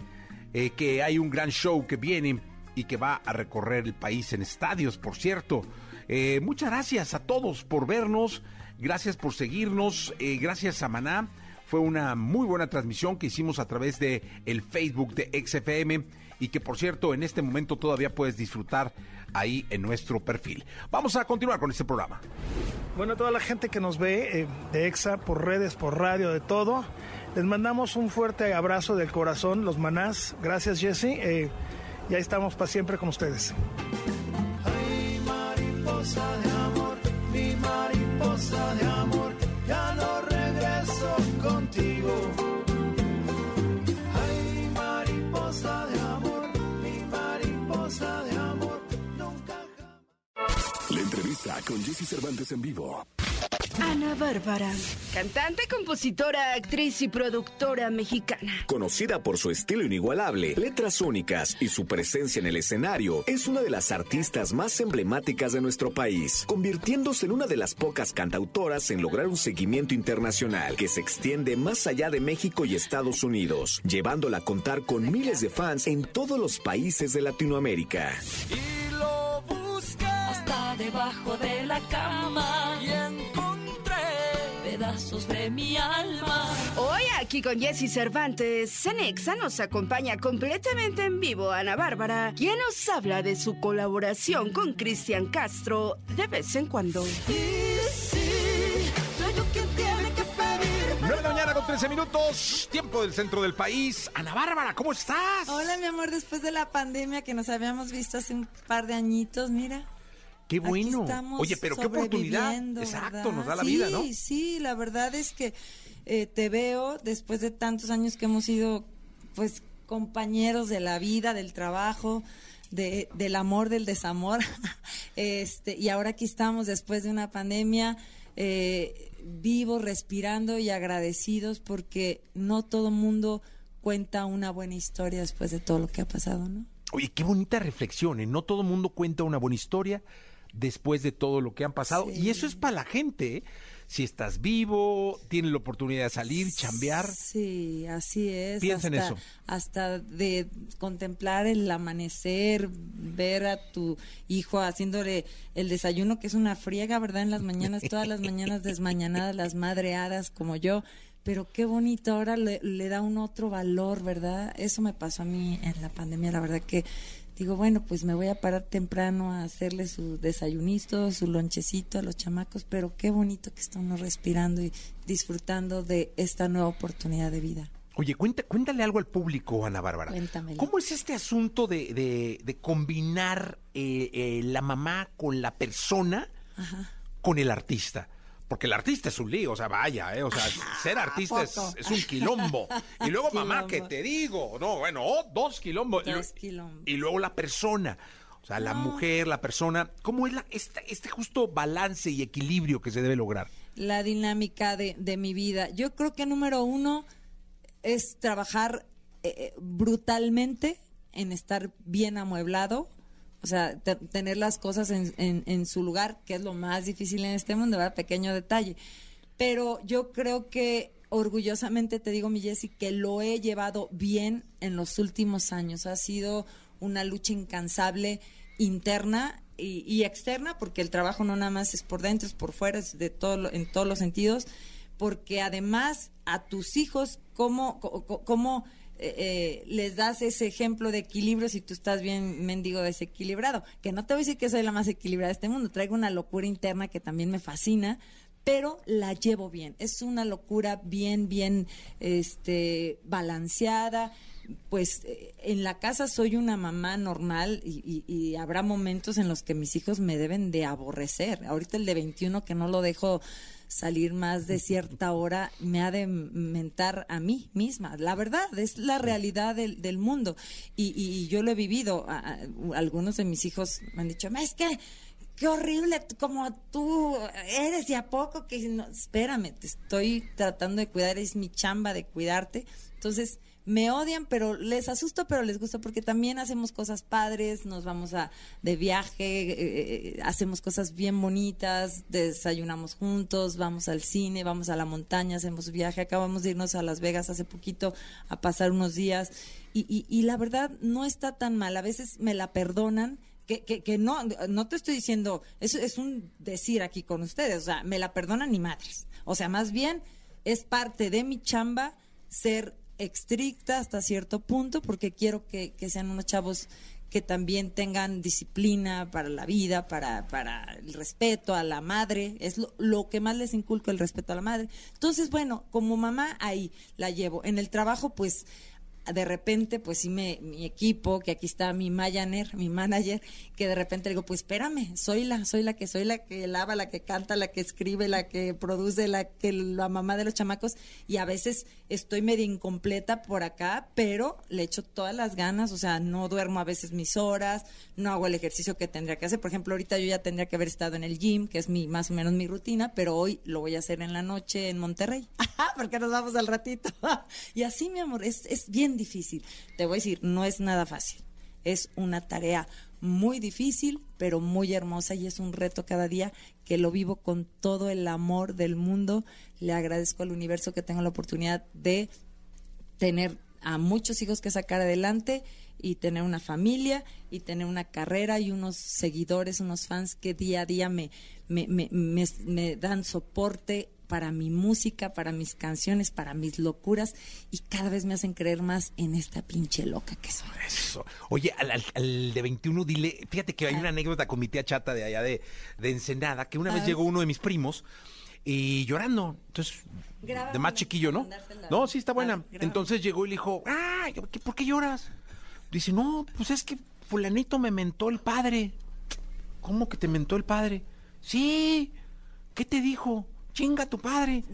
eh, que hay un gran show que viene y que va a recorrer el país en estadios, por cierto. Eh, muchas gracias a todos por vernos, gracias por seguirnos, eh, gracias a Maná. Fue una muy buena transmisión que hicimos a través de el Facebook de XFM y que por cierto en este momento todavía puedes disfrutar ahí en nuestro perfil. Vamos a continuar con este programa. Bueno, toda la gente que nos ve de EXA, por redes, por radio, de todo, les mandamos un fuerte abrazo del corazón, los manás. Gracias, Jesse. Eh, y ahí estamos para siempre con ustedes. Ay, mariposa de amor, mi mariposa de amor, La entrevista con Jesse Cervantes en vivo. Ana Bárbara, cantante, compositora, actriz y productora mexicana. Conocida por su estilo inigualable, letras únicas y su presencia en el escenario, es una de las artistas más emblemáticas de nuestro país, convirtiéndose en una de las pocas cantautoras en lograr un seguimiento internacional que se extiende más allá de México y Estados Unidos, llevándola a contar con miles de fans en todos los países de Latinoamérica. Y lo busqué hasta debajo de la cama pedazos de mi alma. Hoy aquí con Jesse Cervantes, Cenexa nos acompaña completamente en vivo Ana Bárbara, quien nos habla de su colaboración con Cristian Castro de vez en cuando. Y sí, soy yo quien tiene que pedir 9 de la mañana con 13 minutos, tiempo del centro del país. Ana Bárbara, ¿cómo estás? Hola, mi amor, después de la pandemia que nos habíamos visto hace un par de añitos, mira. Qué bueno. Oye, pero qué oportunidad. Exacto, ¿verdad? nos da la sí, vida, ¿no? Sí, la verdad es que eh, te veo después de tantos años que hemos sido, pues, compañeros de la vida, del trabajo, de, del amor, del desamor. <laughs> este Y ahora aquí estamos después de una pandemia, eh, vivos, respirando y agradecidos porque no todo mundo cuenta una buena historia después de todo lo que ha pasado, ¿no? Oye, qué bonita reflexión. ¿eh? No todo mundo cuenta una buena historia después de todo lo que han pasado. Y eso es para la gente. ¿eh? Si estás vivo, tienes la oportunidad de salir, chambear. Sí, así es. Piensa en hasta, eso. Hasta de contemplar el amanecer, ver a tu hijo haciéndole el desayuno, que es una friega, ¿verdad? En las mañanas, todas las mañanas desmañanadas, las madreadas como yo. Pero qué bonito, ahora le, le da un otro valor, ¿verdad? Eso me pasó a mí en la pandemia, la verdad que digo, bueno, pues me voy a parar temprano a hacerle su desayunito, su lonchecito a los chamacos, pero qué bonito que uno respirando y disfrutando de esta nueva oportunidad de vida. Oye, cuenta, cuéntale algo al público, Ana Bárbara. Cuéntamelo. ¿Cómo es este asunto de, de- de combinar eh, eh, la mamá con la persona Ajá. con el artista? Porque el artista es un lío, o sea, vaya, ¿eh? O sea, ser artista es, un quilombo. Y luego, <laughs> mamá, que te digo? No, bueno, oh, dos quilombos. Y Dos quilombos. Y luego la persona. O sea, la mujer, la persona. ¿Cómo es la, este, este justo balance y equilibrio que se debe lograr? la dinámica de, de mi vida. Yo creo que número uno es trabajar eh, eh, brutalmente en estar bien amueblado, o sea, te- tener las cosas en, en- su lugar, que es lo más difícil en este mundo, ¿verdad? Pequeño detalle. Pero yo creo que orgullosamente te digo, mi Jessy, que lo he llevado bien en los últimos años. Ha sido una lucha incansable interna y, y externa, porque el trabajo no nada más es por dentro, es por fuera, es de todo, en todos los sentidos, porque además a tus hijos, ¿cómo, cómo, eh, eh, les das ese ejemplo de equilibrio si tú estás bien mendigo desequilibrado? Que no te voy a decir que soy la más equilibrada de este mundo, traigo una locura interna que también me fascina, pero la llevo bien. Es una locura bien, bien este, balanceada. Pues eh, en la casa soy una mamá normal y, y- y habrá momentos en los que mis hijos me deben de aborrecer. Ahorita el de 21 que no lo dejo salir más de cierta hora me ha de mentar a mí misma. La verdad, es la realidad del, del mundo. Y, y- y yo lo he vivido. A- a- algunos de mis hijos me han dicho, es que qué horrible como tú eres y a poco que no, espérame, te estoy tratando de cuidar, es mi chamba de cuidarte. Entonces, me odian, pero les asusto, pero les gusta porque también hacemos cosas padres, nos vamos a de viaje, eh, eh, hacemos cosas bien bonitas, desayunamos juntos, vamos al cine, vamos a la montaña, hacemos viaje, acabamos de irnos a Las Vegas hace poquito a pasar unos días. Y, y, y la verdad no está tan mal, a veces me la perdonan que, que, que no, no te estoy diciendo, eso es un decir aquí con ustedes, o sea, me la perdonan ni madres. O sea, más bien es parte de mi chamba ser estricta hasta cierto punto porque quiero que, que sean unos chavos que también tengan disciplina para la vida, para, para el respeto a la madre, es lo, lo que más les inculco, el respeto a la madre. Entonces, bueno, como mamá ahí la llevo. En el trabajo, pues de repente, pues sí, me, mi equipo, que aquí está mi manager, mi manager, que de repente le digo, pues espérame, soy la, soy la que soy la que lava, la que canta, la que escribe, la que produce, la que la mamá de los chamacos, y a veces estoy medio incompleta por acá, pero le echo todas las ganas, o sea, no duermo a veces mis horas, no hago el ejercicio que tendría que hacer. Por ejemplo, ahorita yo ya tendría que haber estado en el gym, que es mi, más o menos mi rutina, pero hoy lo voy a hacer en la noche en Monterrey. <laughs> porque nos vamos al ratito. <laughs> y así, mi amor, es, es bien difícil. Te voy a decir, no es nada fácil. Es una tarea muy difícil, pero muy hermosa y es un reto cada día que lo vivo con todo el amor del mundo. Le agradezco al universo que tengo la oportunidad de tener a muchos hijos que sacar adelante y tener una familia y tener una carrera y unos seguidores, unos fans que día a día me, me, dan soporte para mi música, para mis canciones, para mis locuras y cada vez me hacen creer más en esta pinche loca que soy. Eso. Oye, al, al- al de 21 dile, fíjate que hay una anécdota con mi tía chata de allá de, de Ensenada, que una vez ver. llegó uno de mis primos y llorando. Entonces, de más chiquillo, ¿no? No, sí está buena. Entonces llegó y le dijo, ah, ¿qué- ¿por qué lloras? Dice, no, pues es que fulanito me mentó el padre. ¿Cómo que te mentó el padre? Sí, ¿qué te dijo? Chinga tu padre.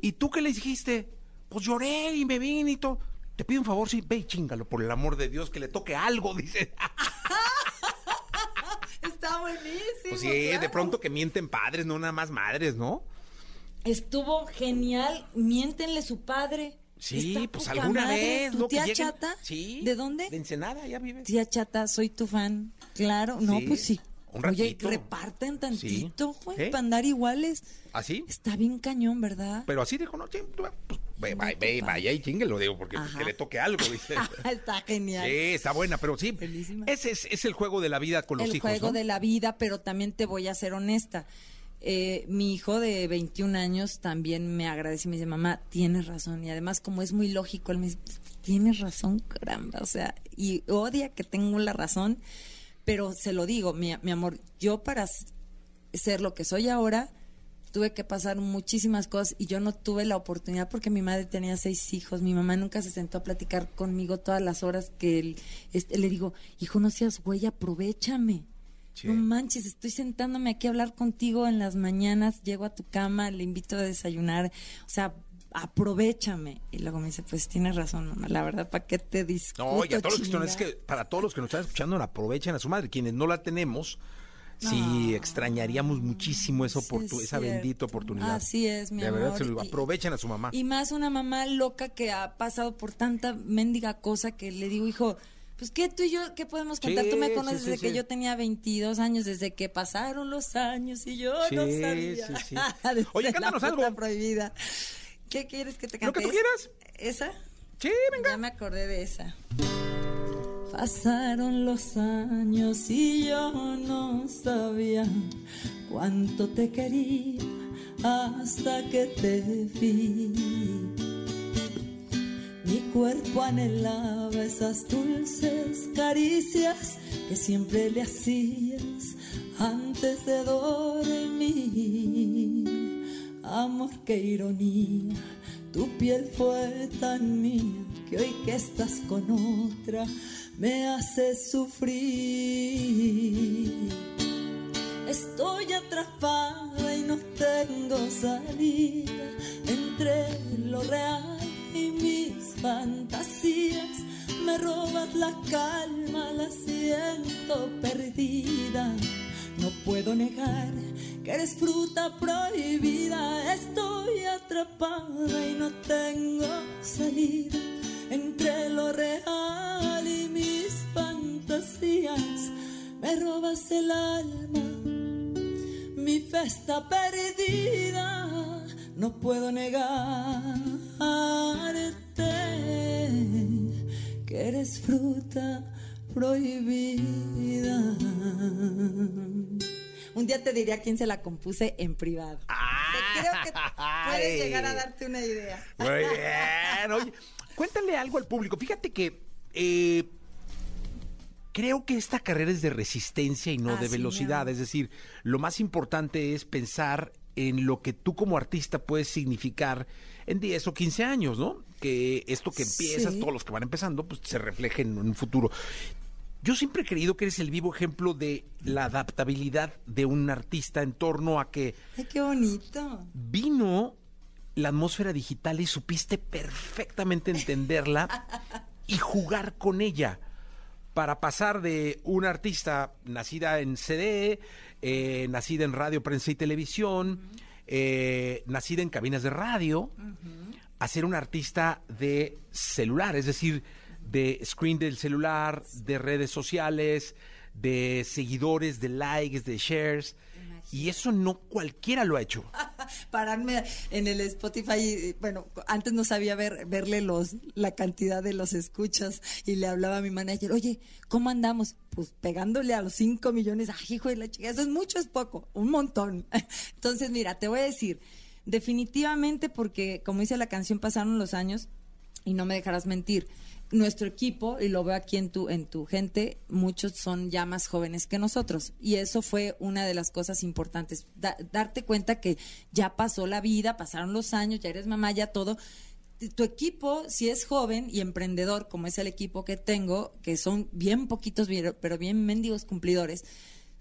¿Y tú qué le dijiste? Pues lloré y me vine y todo. Te pido un favor, sí, ve y chingalo, por el amor de Dios, que le toque algo, <laughs> dice. Está buenísimo. Pues sí, de pronto que mienten padres, no nada más madres, ¿no? Estuvo genial. Miéntenle su padre. Sí, Está pues alguna madre. vez, ¿Tu tía lleguen- Chata? Sí. ¿De dónde? De Ensenada, ya vive. Tía Chata, soy tu fan. Claro, no, Sí, pues sí. Un Oye, ratito. reparten tantito, güey, ¿Eh? para andar iguales. ¿Así? Está bien cañón, ¿verdad? Pero así dijo, no, sí, tú, pues, ve, ve, ve, vaya y chingue, lo digo, porque pues, que le toque algo, <laughs> dice. Está genial. Sí, está buena, pero sí. Ese es, es el juego de la vida con los el hijos, juego ¿no? de la vida, pero también te voy a ser honesta. Eh, mi hijo de 21 años también me agradece y me dice, mamá, tienes razón. Y además, como es muy lógico, él me dice, tienes razón, caramba. O sea, y odia que tengo la razón, pero se lo digo, mi, mi amor, yo para ser lo que soy ahora, tuve que pasar muchísimas cosas y yo no tuve la oportunidad porque mi madre tenía seis hijos, mi mamá nunca se sentó a platicar conmigo todas las horas que él, este, le digo, hijo, no seas güey, aprovechame. No manches, estoy sentándome aquí a hablar contigo en las mañanas, llego a tu cama, le invito a desayunar, o sea, aprovechame. Y luego me dice, pues tienes razón, mamá, la verdad, ¿para qué te discuto? No, y a todos los que están, chinga?" es que para todos los que nos están escuchando, aprovechen a su madre. Quienes no la tenemos, sí extrañaríamos muchísimo esa, oportu- esa bendita oportunidad. Así es, mi De verdad, amor, se lo- y- aprovechen a su mamá. Y más una mamá loca que ha pasado por tanta mendiga cosa que le digo, hijo, pues qué tú y yo, ¿qué podemos contar? Sí, tú me sí, conoces sí, desde que sí. yo tenía 22 años, desde que pasaron los años y yo Sí, no sabía. sí, sí. <laughs> Oye, la cántanos algo. prohibida. ¿Qué quieres que te cante? Lo que tú quieras. ¿Esa? Sí, venga. Ya me acordé de esa. Pasaron los años y yo no sabía cuánto te quería hasta que te vi. Mi cuerpo anhelaba esas dulces caricias que siempre le hacías antes de dormir. Amor, qué ironía, tu piel fue tan mía que hoy que estás con otra me hace sufrir. Estoy atrapada y no tengo salida entre lo real y mis fantasías. Me robas la calma, la siento perdida. No puedo negar que eres fruta prohibida. Estoy atrapada y no tengo salida entre lo real y mis fantasías. Me robas el alma, mi fe perdida. No puedo negarte que eres fruta prohibida. Un día te diré a quién se la compuse en privado. Creo que puedes llegar a darte una idea. Muy bien. Oye, cuéntale algo al público. Fíjate que eh, creo que esta carrera es de resistencia y no Ah, de velocidad. Es decir, lo más importante es pensar en lo que tú como artista puedes significar en 10 o 15 años, ¿no? Que esto que empiezas, Sí. todos los que van empezando, pues se refleje en un futuro. Yo siempre he creído que eres el vivo ejemplo de la adaptabilidad de un artista en torno a que Ay, qué bonito. vino la atmósfera digital y supiste perfectamente entenderla <laughs> y jugar con ella. Para pasar de una artista nacida en CD, eh, nacida en radio, prensa y televisión, eh, nacida en cabinas de radio, a ser una artista de celular, es decir, de screen del celular, de redes sociales, de seguidores, de likes, de shares. Y eso no cualquiera lo ha hecho. <laughs> Pararme en el Spotify, y, bueno, antes no sabía ver, verle los, la cantidad de los escuchas y le hablaba a mi manager, oye, ¿cómo andamos? Pues pegándole a los 5 millones, ay, hijo de la chica, eso es mucho, es poco, un montón. <laughs> Entonces, mira, te voy a decir, definitivamente porque, como dice la canción, pasaron los años y no me dejarás mentir. Nuestro equipo, y lo veo aquí en tu, en tu gente, muchos son ya más jóvenes que nosotros. Y eso fue una de las cosas importantes. Da- darte cuenta que ya pasó la vida, pasaron los años, ya eres mamá, ya todo. Tu equipo, si es joven y emprendedor, como es el equipo que tengo, que son bien poquitos, pero bien mendigos cumplidores,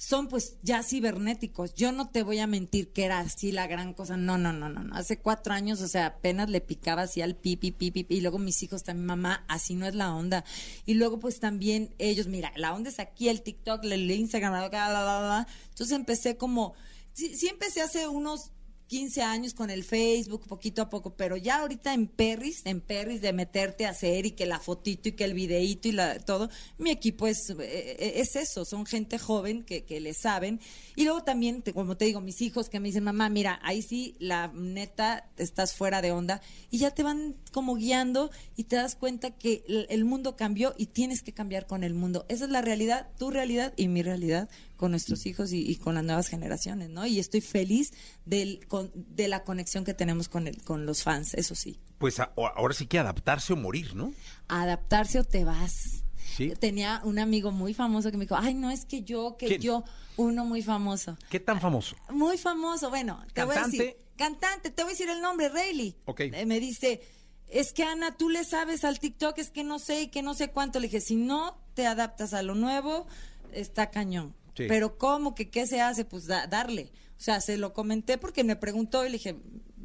son pues ya cibernéticos. Yo no te voy a mentir que era así la gran cosa. No, no, no, no. no. Hace cuatro años, o sea, apenas le picaba así al pipi, pipi, y luego mis hijos también, mamá, así no es la onda. Y luego pues también ellos, mira, la onda es aquí, el TikTok, el Instagram, bla, bla, bla, bla. Entonces empecé como, sí, sí empecé hace unos 15 años con el Facebook, poquito a poco, pero ya ahorita en Perris, en Perris de meterte a hacer y que la fotito y que el videíto y la, todo, mi equipo es, eh, es eso, son gente joven que, que le saben. Y luego también, como te digo, mis hijos que me dicen, mamá, mira, ahí sí, la neta, estás fuera de onda y ya te van como guiando y te das cuenta que el mundo cambió y tienes que cambiar con el mundo. Esa es la realidad, tu realidad y mi realidad con nuestros hijos y, y con las nuevas generaciones, ¿no? Y estoy feliz del, con- de la conexión que tenemos con, el, con los fans, eso sí. Pues a- ahora sí que adaptarse o morir, ¿no? Adaptarse o te vas. Sí. Tenía un amigo muy famoso que me dijo, ay, no es que yo, que ¿Quién? yo, uno muy famoso. ¿Qué tan famoso? Muy famoso, bueno, te voy a ¿Cantante? decir. Cantante, te voy a decir el nombre, Rayleigh. Ok. Eh, me dice, es que Ana, tú le sabes al TikTok, es que no sé y que no sé cuánto. Le dije, si no te adaptas a lo nuevo, está cañón. Sí. Pero ¿cómo que qué se hace? Pues da- darle. O sea, se lo comenté porque me preguntó y le dije,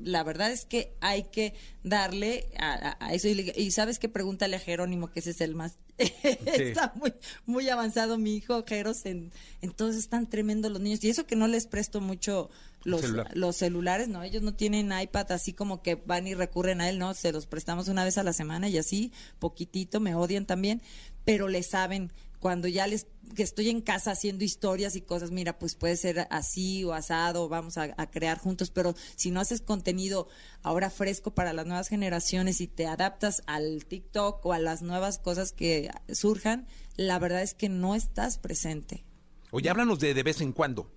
la verdad es que hay que darle a, a- a eso. Y, le y sabes qué? Pregúntale a Jerónimo, que ese es el más... <laughs> Está muy, muy avanzado mi hijo Jeros. En, entonces están tremendos los niños. Y eso que no les presto mucho los, Celular. los celulares, ¿no? Ellos no tienen iPad así como que van y recurren a él, ¿no? Se los prestamos una vez a la semana y así, poquitito, me odian también, pero le saben cuando ya les que estoy en casa haciendo historias y cosas, mira, pues puede ser así o asado, vamos a, a crear juntos, pero si no haces contenido ahora fresco para las nuevas generaciones y te adaptas al TikTok o a las nuevas cosas que surjan, la verdad es que no estás presente. Oye, háblanos de de vez en cuando.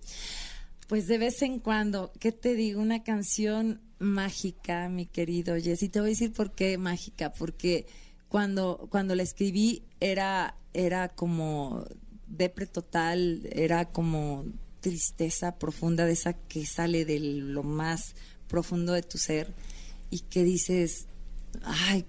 Pues de vez en cuando, ¿qué te digo? Una canción mágica, mi querido Jessy. Te voy a decir por qué mágica, porque cuando, cuando la escribí era, era como depre total, era como tristeza profunda de esa que sale de lo más profundo de tu ser y que dices, ay,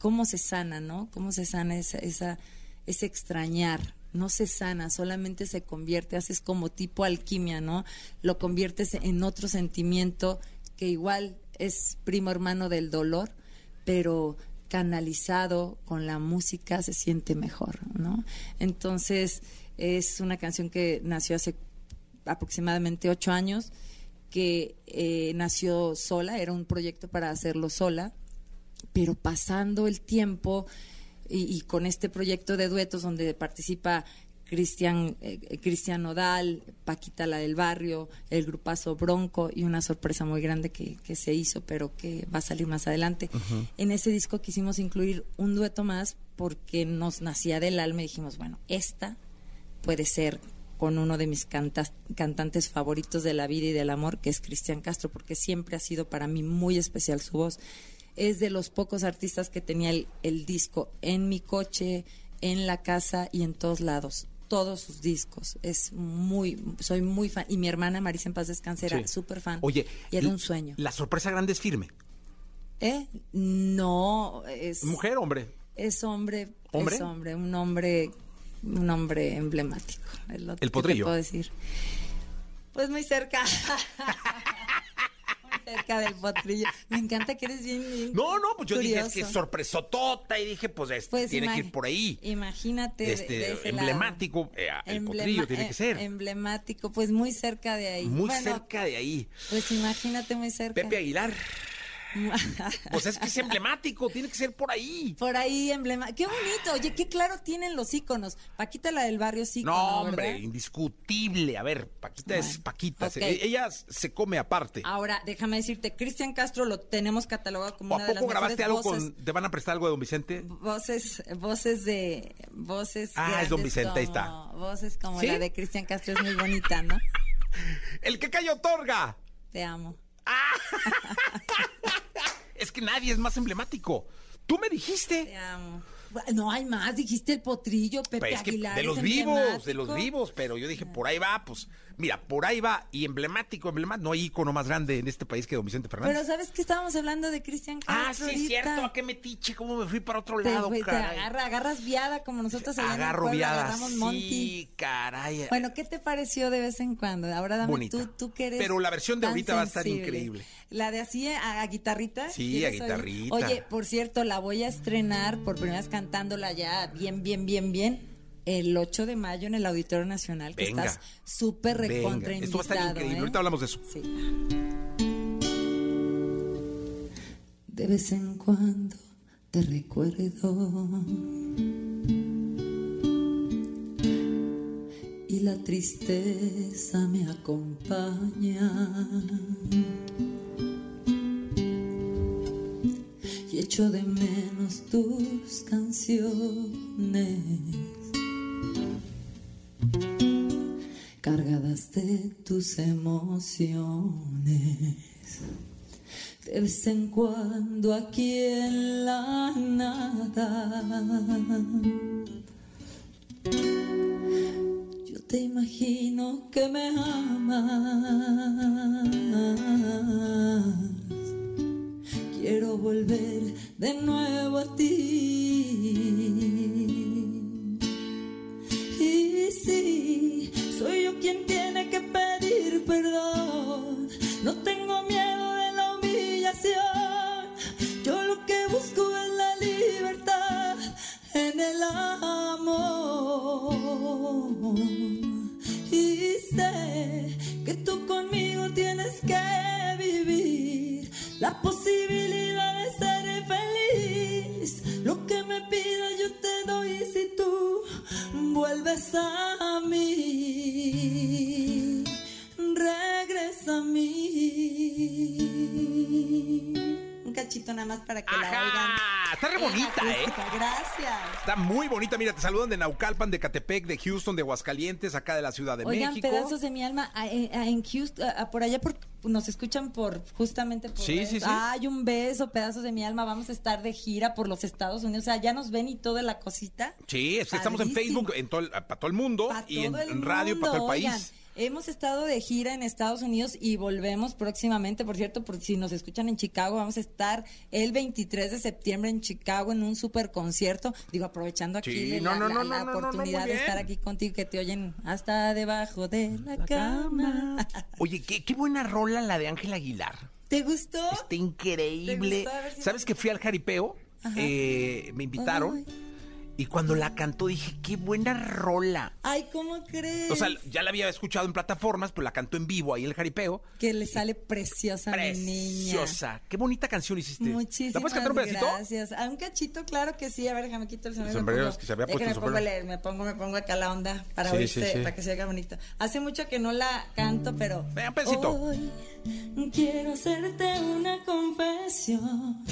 cómo se sana, ¿no? Cómo se sana esa, esa, ese extrañar. No se sana, solamente se convierte, haces como tipo alquimia, ¿no? Lo conviertes en otro sentimiento que igual es primo hermano del dolor, pero canalizado con la música se siente mejor, ¿no? Entonces es una canción que nació hace aproximadamente ocho años, que eh, nació sola, era un proyecto para hacerlo sola, pero pasando el tiempo y, y con este proyecto de duetos donde participa Cristian eh, Cristian Nodal, Paquita la del barrio, el grupazo Bronco y una sorpresa muy grande que, que se hizo, pero que va a salir más adelante. En ese disco quisimos incluir un dueto más porque nos nacía del alma y dijimos, bueno, esta puede ser con uno de mis cantas- cantantes favoritos de la vida y del amor, que es Cristian Castro, porque siempre ha sido para mí muy especial su voz. Es de los pocos artistas que tenía el, el disco en mi coche, en la casa y en todos lados. Todos sus discos. Es muy, soy muy fan. Y mi hermana Marisa en paz descanse era Sí. súper fan. Oye, y era un sueño. La sorpresa grande es firme. ¿Eh? No, es. Mujer, hombre. Es hombre. ¿Hombre? Es hombre. Un hombre. Un hombre emblemático. es lo que te potrillo. puedo decir. Pues muy cerca. <laughs> muy cerca del potrillo. Me encanta que eres bien. bien No, no, pues yo dije, es que sorpresotota y dije, pues, es- Pues tiene que ir por ahí. Imagínate. Este, de ese emblemático, eh, el Emblema- potrillo tiene eh, que ser. Emblemático, pues muy cerca de ahí. Muy Bueno, cerca de ahí. Pues imagínate muy cerca. Pepe Aguilar. <laughs> Pues es que es emblemático, tiene que ser por ahí. Por ahí, emblema. Qué bonito. Oye, qué claro tienen los iconos. Paquita, la del barrio, sí. No, hombre, indiscutible. A ver, Paquita es Paquita. se- ok. ella se come aparte. Ahora, déjame decirte, Cristian Castro lo tenemos catalogado como ¿O una ¿A de las poco mejores grabaste algo voces, con... ¿Te van a prestar algo de Don Vicente? voces, voces de, voces Ah, es Don Vicente, ahí está. Voces como ¿Sí? la de Cristian Castro es muy bonita, ¿no? <laughs> El que cayó otorga. Te amo. <laughs> Es que nadie es más emblemático. Tú me dijiste. Te amo. No hay más, dijiste el potrillo, Pepe Pues es que Aguilar. de los vivos, de los vivos, pero yo dije, por ahí va, pues, mira, por ahí va, y emblemático, emblemático, no hay icono más grande en este país que don Vicente Fernández. Pero ¿sabes que estábamos hablando de Cristian ah, Castro sí, ahorita? cierto, ¿a qué metiche? ¿Cómo me fui para otro Te, lado, güey, te agarra, agarras viada como nosotros allá en Agarro pueblo viada, agarramos Monty. sí, caray. Bueno, ¿qué te pareció de vez en cuando? Ahora dame Bonita. tú, tú que eres Pero la versión de ahorita va a estar increíble. La de así a, a guitarrita. Sí, ¿quieres a oír? guitarrita. Oye, por cierto, la voy a estrenar por primera vez cantándola ya bien, bien, bien, bien. El 8 de mayo en el Auditorio Nacional, que Venga. estás súper recontra esto va a estar invitado, increíble, ¿eh? ahorita hablamos de eso. Sí. De vez en cuando te recuerdo y la tristeza me acompaña y echo de menos tus canciones cargadas de tus emociones. De vez en cuando aquí en la nada yo te imagino que me amas. Quiero volver de nuevo a ti. Y sí, soy yo quien tiene que pedir perdón. No tengo miedo de la humillación. Yo lo que busco es la libertad en el amor. Y que tú conmigo tienes que vivir la posibilidad de ser feliz. Me pidas yo te doy si tú vuelves a mí. Cachito nada más para que la oigan. Está re bonita, ¿eh? acústica. Gracias. Está muy bonita, mira, te saludan de Naucalpan, de Catepec, de Houston, de Aguascalientes, acá de la Ciudad de Oigan, México. pedazos de mi alma, a- en, a- en Houston, a- por allá por, nos escuchan por justamente por Sí, sí, sí. Ay, un beso, pedazos de mi alma, vamos a estar de gira por los Estados Unidos, o sea, ya nos ven y toda la cosita. Sí, es que estamos en. Facebook en todo el- para todo el mundo y en, el radio para todo el país. oigan. Hemos estado de gira en Estados Unidos y volvemos próximamente. Por cierto, por si nos escuchan en Chicago, vamos a estar el 23 de septiembre en Chicago en un super concierto. Digo, aprovechando aquí Sí, la, no, no, la- no, la no, no, no, oportunidad de estar aquí contigo que te oyen hasta debajo de la, cama. <laughs> Oye, qué, qué buena rola la de Ángel Aguilar. ¿Te gustó? Está increíble. ¿Te gustó? A ver si ¿Sabes que fui al jaripeo? Eh, me invitaron y cuando la cantó dije, qué buena rola. Ay, ¿cómo crees? O sea, ya la había escuchado en plataformas, pero la cantó en vivo ahí en el jaripeo. que le sale preciosa, mi niña. Preciosa. Qué bonita canción hiciste. Muchísimas ¿La puedes cantar un pedacito? gracias. A un cachito, claro que sí. A ver, déjame quito el sombrero. El sombrero, me es que se había puesto el me pongo, me pongo, me pongo acá la onda para Sí, oírse, sí, sí. para que se oiga bonito. Hace mucho que no la canto, pero... Vea, un pedacito. Hoy quiero hacerte una confesión,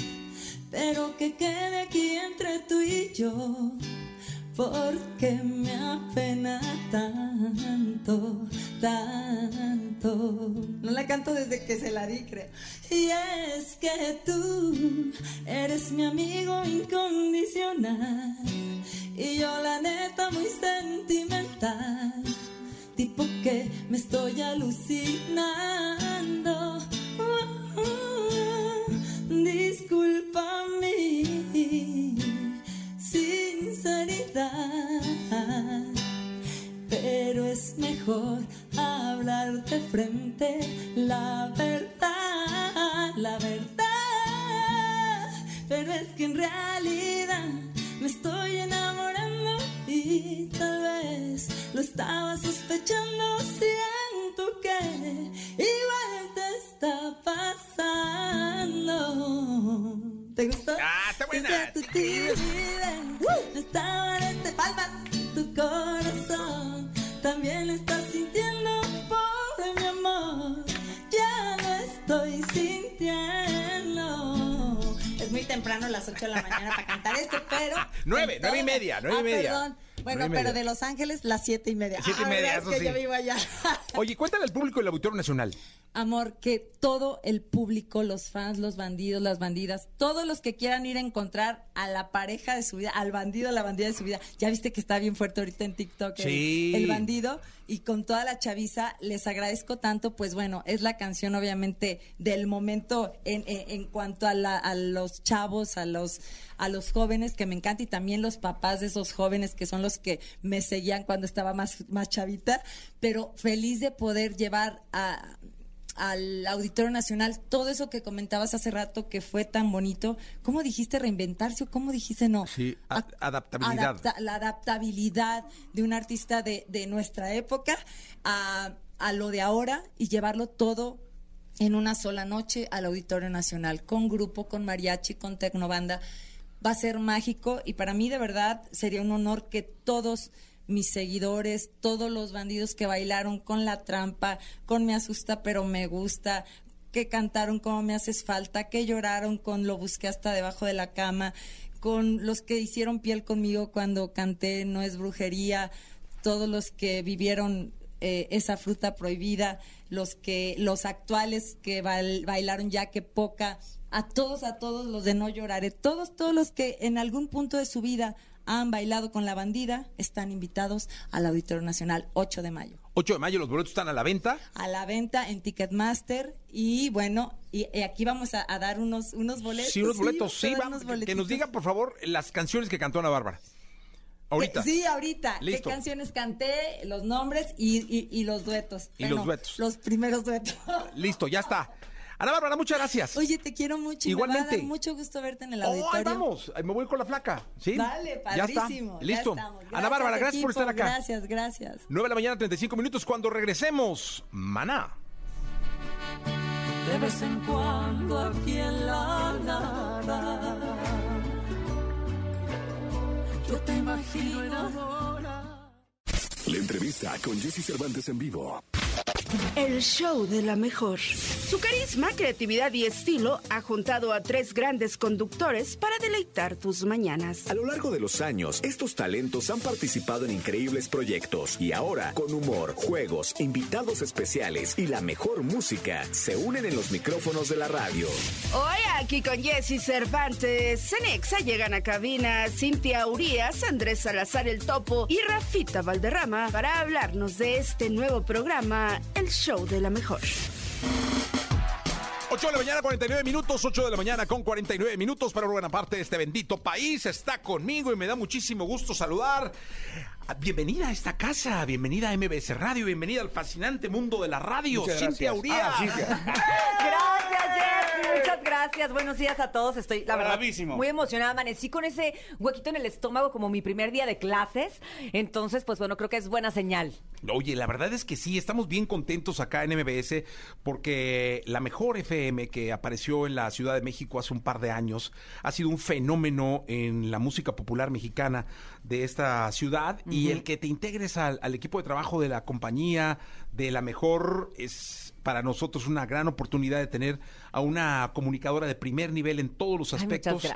pero que quede aquí entre tú y yo. Porque me apena tanto, tanto. No la canto desde que se la di, creo. Y es que tú eres mi amigo incondicional. Y yo la neta muy sentimental. Tipo que me estoy alucinando. Uh, uh, disculpa mi sinceridad. Pero es mejor hablar de frente la verdad, la verdad. Pero es que en realidad me estoy enamorando y tal vez lo estaba sospechando. Siento que igual está pasando. ¿Te gustó? Ah, está buena. Desde tu timidez no estaba en este palma tu corazón. También estás sintiendo por mi amor. Ya lo estoy sintiendo. Es muy temprano, las 8 de la mañana para cantar esto, pero. <laughs> Nueve, nueve y media, nueve y Ah, media. Perdón. Bueno, y pero de Los Ángeles, las siete y media. Siete y Ah, media, ¿verdad? eso Es que sí. yo vivo allá. Oye, cuéntale al público del Auditorio Nacional. Amor, que todo el público, los fans, los bandidos, las bandidas, todos los que quieran ir a encontrar a la pareja de su vida, al bandido, a la bandida de su vida. Ya viste que está bien fuerte ahorita en TikTok el- Sí. el, bandido. Y con toda la chaviza, les agradezco tanto. Pues bueno, es la canción, obviamente, del momento en, en- en cuanto a, la- a los chavos, a los, a los jóvenes, que me encanta, y también los papás de esos jóvenes que son los que me seguían cuando estaba más, más chavita. Pero feliz de poder llevar a al Auditorio Nacional, todo eso que comentabas hace rato que fue tan bonito, ¿cómo dijiste reinventarse o cómo dijiste no? Sí, a- adaptabilidad. Adapta- la adaptabilidad de un artista de, de nuestra época a, a lo de ahora y llevarlo todo en una sola noche al Auditorio Nacional, con grupo, con mariachi, con tecnobanda. Va a ser mágico y para mí de verdad sería un honor que todos mis seguidores, todos los bandidos que bailaron con la trampa, con me asusta pero me gusta, que cantaron como me haces falta, que lloraron con lo busqué hasta debajo de la cama, con los que hicieron piel conmigo cuando canté No es brujería, todos los que vivieron eh, esa fruta prohibida, los que los actuales que bail- bailaron ya que poca, a todos, a todos los de No lloraré, todos, todos los que en algún punto de su vida han bailado con la bandida, están invitados al Auditorio Nacional 8 de mayo. 8 de mayo, los boletos están a la venta. A la venta en Ticketmaster y bueno, y, y aquí vamos a, a dar unos, unos boletos. Sí, unos boletos, sí, va, unos que- nos boletitos. diga, por favor, las canciones que cantó Ana Bárbara. Ahorita. Eh, Sí, ahorita. Listo. ¿Qué canciones canté? Los nombres y, y- y los duetos. Y los duetos. Los primeros duetos. Listo, ya está. Ana Bárbara, muchas gracias. Oye, te quiero mucho. y Me va a Igualmente. dar mucho gusto verte en el Oh, auditorio. ahí vamos, ahí me voy con la flaca. ¿sí? Dale, Ya está. padrísimo. ya Listo. estamos. Ana Bárbara, gracias por estar acá. Gracias, gracias. 9 de la mañana, 35 minutos. Cuando regresemos, Maná. De vez en cuando aquí en la nada. Yo te imagino enamorada. La entrevista con Jesse Cervantes en vivo. El show de la mejor. Su carisma, creatividad y estilo ha juntado a tres grandes conductores para deleitar tus mañanas. A lo largo de los años, estos talentos han participado en increíbles proyectos y ahora, con humor, juegos, invitados especiales y la mejor música, se unen en los micrófonos de la radio. Hoy aquí con Jesse Cervantes, Cenexa llegan a cabina Cintia Urias, Andrés Salazar el Topo y Rafita Valderrama para hablarnos de este nuevo programa, El Show de la Mejor. 8 de la mañana, 49 minutos, 8 de la mañana con 49 minutos para buena parte de este bendito país. Está conmigo y me da muchísimo gusto saludar. Ah, Bienvenida a esta casa, bienvenida a MBS Radio, bienvenida al fascinante mundo de la radio, Muchas Cintia gracias. Urias. Ah, Cintia. <laughs> Gracias, Jessy. Muchas gracias. Buenos días a todos. Estoy, la verdad, Bravísimo. muy emocionada. Amanecí con ese huequito en el estómago como mi primer día de clases. Entonces, pues bueno, creo que es buena señal. Oye, la verdad es que sí, estamos bien contentos acá en MBS porque la mejor FM que apareció en la Ciudad de México hace un par de años ha sido un fenómeno en la música popular mexicana de esta ciudad y el que te integres al, equipo de trabajo de la compañía de la mejor es para nosotros una gran oportunidad de tener a una comunicadora de primer nivel en todos los aspectos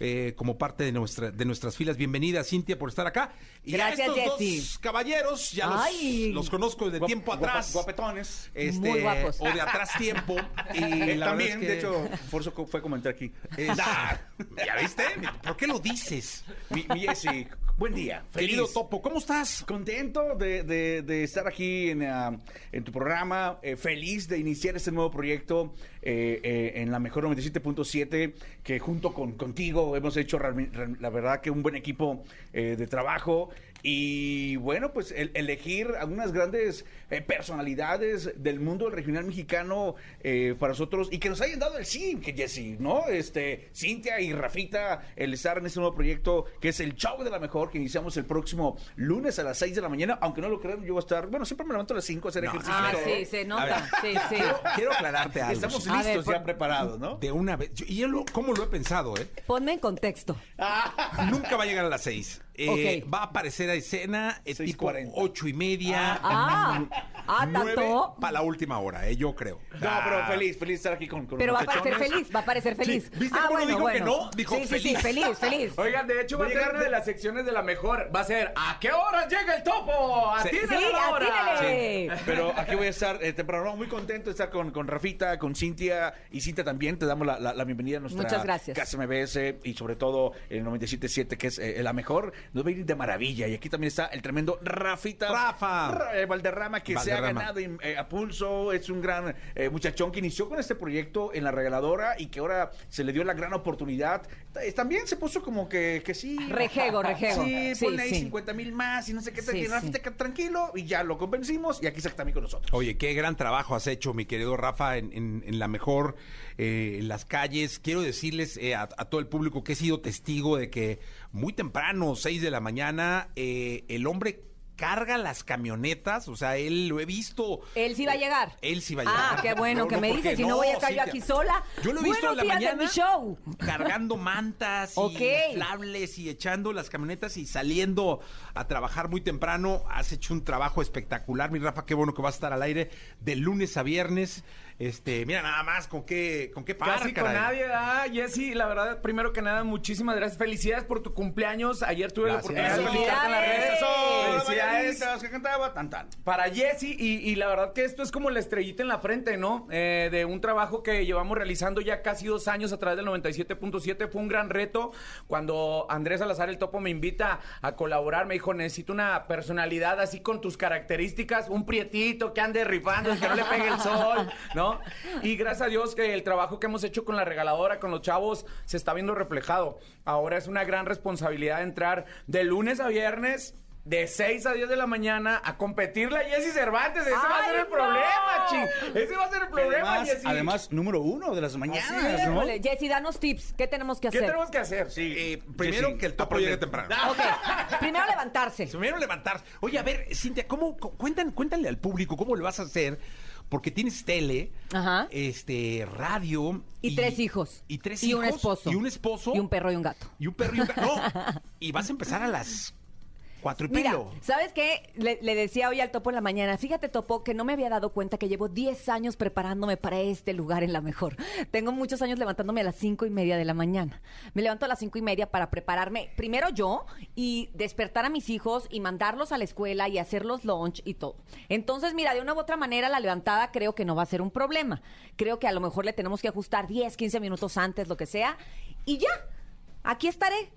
eh, como parte de nuestra de nuestras filas. Bienvenida Cintia por estar acá. Y a Gracias, estos dos Jessy. caballeros ya los, Ay. los conozco desde tiempo atrás. Guapetones. Este, Muy guapos. O de atrás tiempo. <laughs> Y Él también, es que- de hecho, Forzo fue a comentar aquí. <laughs> es- Ah, ¿Ya viste? ¿Por qué lo dices? Mi, mi Jessy, buen día. Feliz. Querido Topo, ¿cómo estás? Contento de, de- de estar aquí en, ah, en tu programa, eh, feliz de iniciar este nuevo proyecto eh, eh, en la mejor 97.7, que junto con contigo hemos hecho la verdad que un buen equipo eh, de trabajo. Y bueno, pues el- elegir algunas grandes eh, personalidades del mundo regional mexicano eh, para nosotros y que nos hayan dado el sí, que Jessy, ¿no? Este, Cintia y Rafita, el estar en este nuevo proyecto que es el show de la mejor, que iniciamos el próximo lunes a las 6 de la mañana, aunque no lo crean, yo voy a estar, bueno, siempre me levanto a las 5 a hacer ejercicio. Ah, todo. sí, se ver, nota. Sí, sí. Quiero, quiero aclararte algo. Estamos A listos ver, por- ya preparados, ¿no? De una vez. Yo- y yo lo, ¿cómo lo he pensado, eh? Ponme en contexto. <laughs> Nunca va a llegar a las seis. Eh, Ok. Va a aparecer a escena eh, tipo 6:40. ocho y media. Ah. Ah, ¿tanto? para la última hora, eh, yo creo. No, pero feliz, feliz de estar aquí con, con Pero va a parecer muchachones. feliz, va a parecer feliz. ¿Viste ah, cómo bueno, dijo bueno. que no? Dijo sí, sí, sí, feliz. feliz, feliz. Oigan, de hecho va a ser una de las secciones de la mejor. Va a ser ¿A qué hora llega el topo? Sí. ¡Atínale Sí, la hora! atínale. Sí, Pero aquí voy a estar eh, temprano, muy contento de estar con, con Rafita, con Cintia y Cintia también. Te damos la, la- la bienvenida a nuestra Muchas gracias. casa MBS y sobre todo el 97.7 que es eh, la mejor. Nos va a ir de maravilla. Y aquí también está el tremendo Rafita Rafa. Ra- eh, Valderrama que se ha ganado eh, a pulso. Es un gran eh, muchachón que inició con este proyecto en la regaladora y que ahora se le dio la gran oportunidad. Eh, También se puso como que, que sí. Rejego, rejego. Sí, Sí, ponle ahí sí. 50 mil más y no sé qué. Sí, y Rafita, sí. que tranquilo y ya lo convencimos y aquí está también con nosotros. Oye, qué gran trabajo has hecho, mi querido Rafa, en, en- en la mejor, eh, en las calles. Quiero decirles eh, a, a todo el público que he sido testigo de que muy temprano, 6 de la mañana, eh, el hombre carga las camionetas, o sea, él lo he visto. Él sí va a llegar. Él sí va a llegar. Ah, qué bueno No, que no, me dices, si no, voy a estar yo aquí sola. Yo lo he visto en la mañana mi show. cargando mantas y Ok. inflables y echando las camionetas y saliendo a trabajar muy temprano. Has hecho un trabajo espectacular, mi Rafa, qué bueno que vas a estar al aire de lunes a viernes. Este, mira nada más con qué con qué par, Casi con caray. nadie, ah, Jessy, la verdad, primero que nada, muchísimas gracias. Felicidades por tu cumpleaños. Ayer tuve Gracias. la oportunidad de felicitarte en las redes. Eso, Felicidades. que cantaba tan tan. Para Jessy, y, y la verdad que esto es como la estrellita en la frente, ¿no? Eh, de un trabajo que llevamos realizando ya casi dos años a través del 97.7. Fue un gran reto. Cuando Andrés Salazar, el topo, me invita a colaborar, me dijo, necesito una personalidad así con tus características, un prietito que ande rifando, que no le pegue el sol, ¿no? Y gracias a Dios que el trabajo que hemos hecho con la regaladora, con los chavos, se está viendo reflejado. Ahora es una gran responsabilidad entrar de lunes a viernes de 6 a 10 de la mañana a competir la Jessy Cervantes. Ese va a ser ¡Ay, el problema, no! ching. Ese va a ser el problema, Además, Jessy. además, número uno de las mañanas, ¿no? Híjole, Jessy, danos tips. ¿Qué tenemos que ¿Qué hacer? tenemos que hacer? Sí, Eh, primero sí, que el topo llegue temprano. Primero levantarse. Primero levantar. Oye, a ver, Cintia, ¿cómo, cu- cuentan, cuéntale al público cómo lo vas a hacer? Porque tienes tele, Ajá. este, radio. Y, tres hijos. Y tres Y hijos. un esposo. Y un esposo. Y un perro y un gato. Y un perro y un gato. <laughs> No, y vas a empezar a las cuatro y Mira, pelo. ¿sabes qué? Le, le decía hoy al Topo en la mañana, fíjate Topo, que no me había dado cuenta que llevo 10 años preparándome para este lugar en la mejor. Tengo muchos años levantándome a las cinco y media de la mañana. Me levanto a las cinco y media para prepararme, primero yo, y despertar a mis hijos y mandarlos a la escuela y hacerlos lunch y todo. Entonces, mira, de una u otra manera la levantada creo que no va a ser un problema. Creo que a lo mejor le tenemos que ajustar 10, 15 minutos antes, lo que sea, y ya, aquí estaré.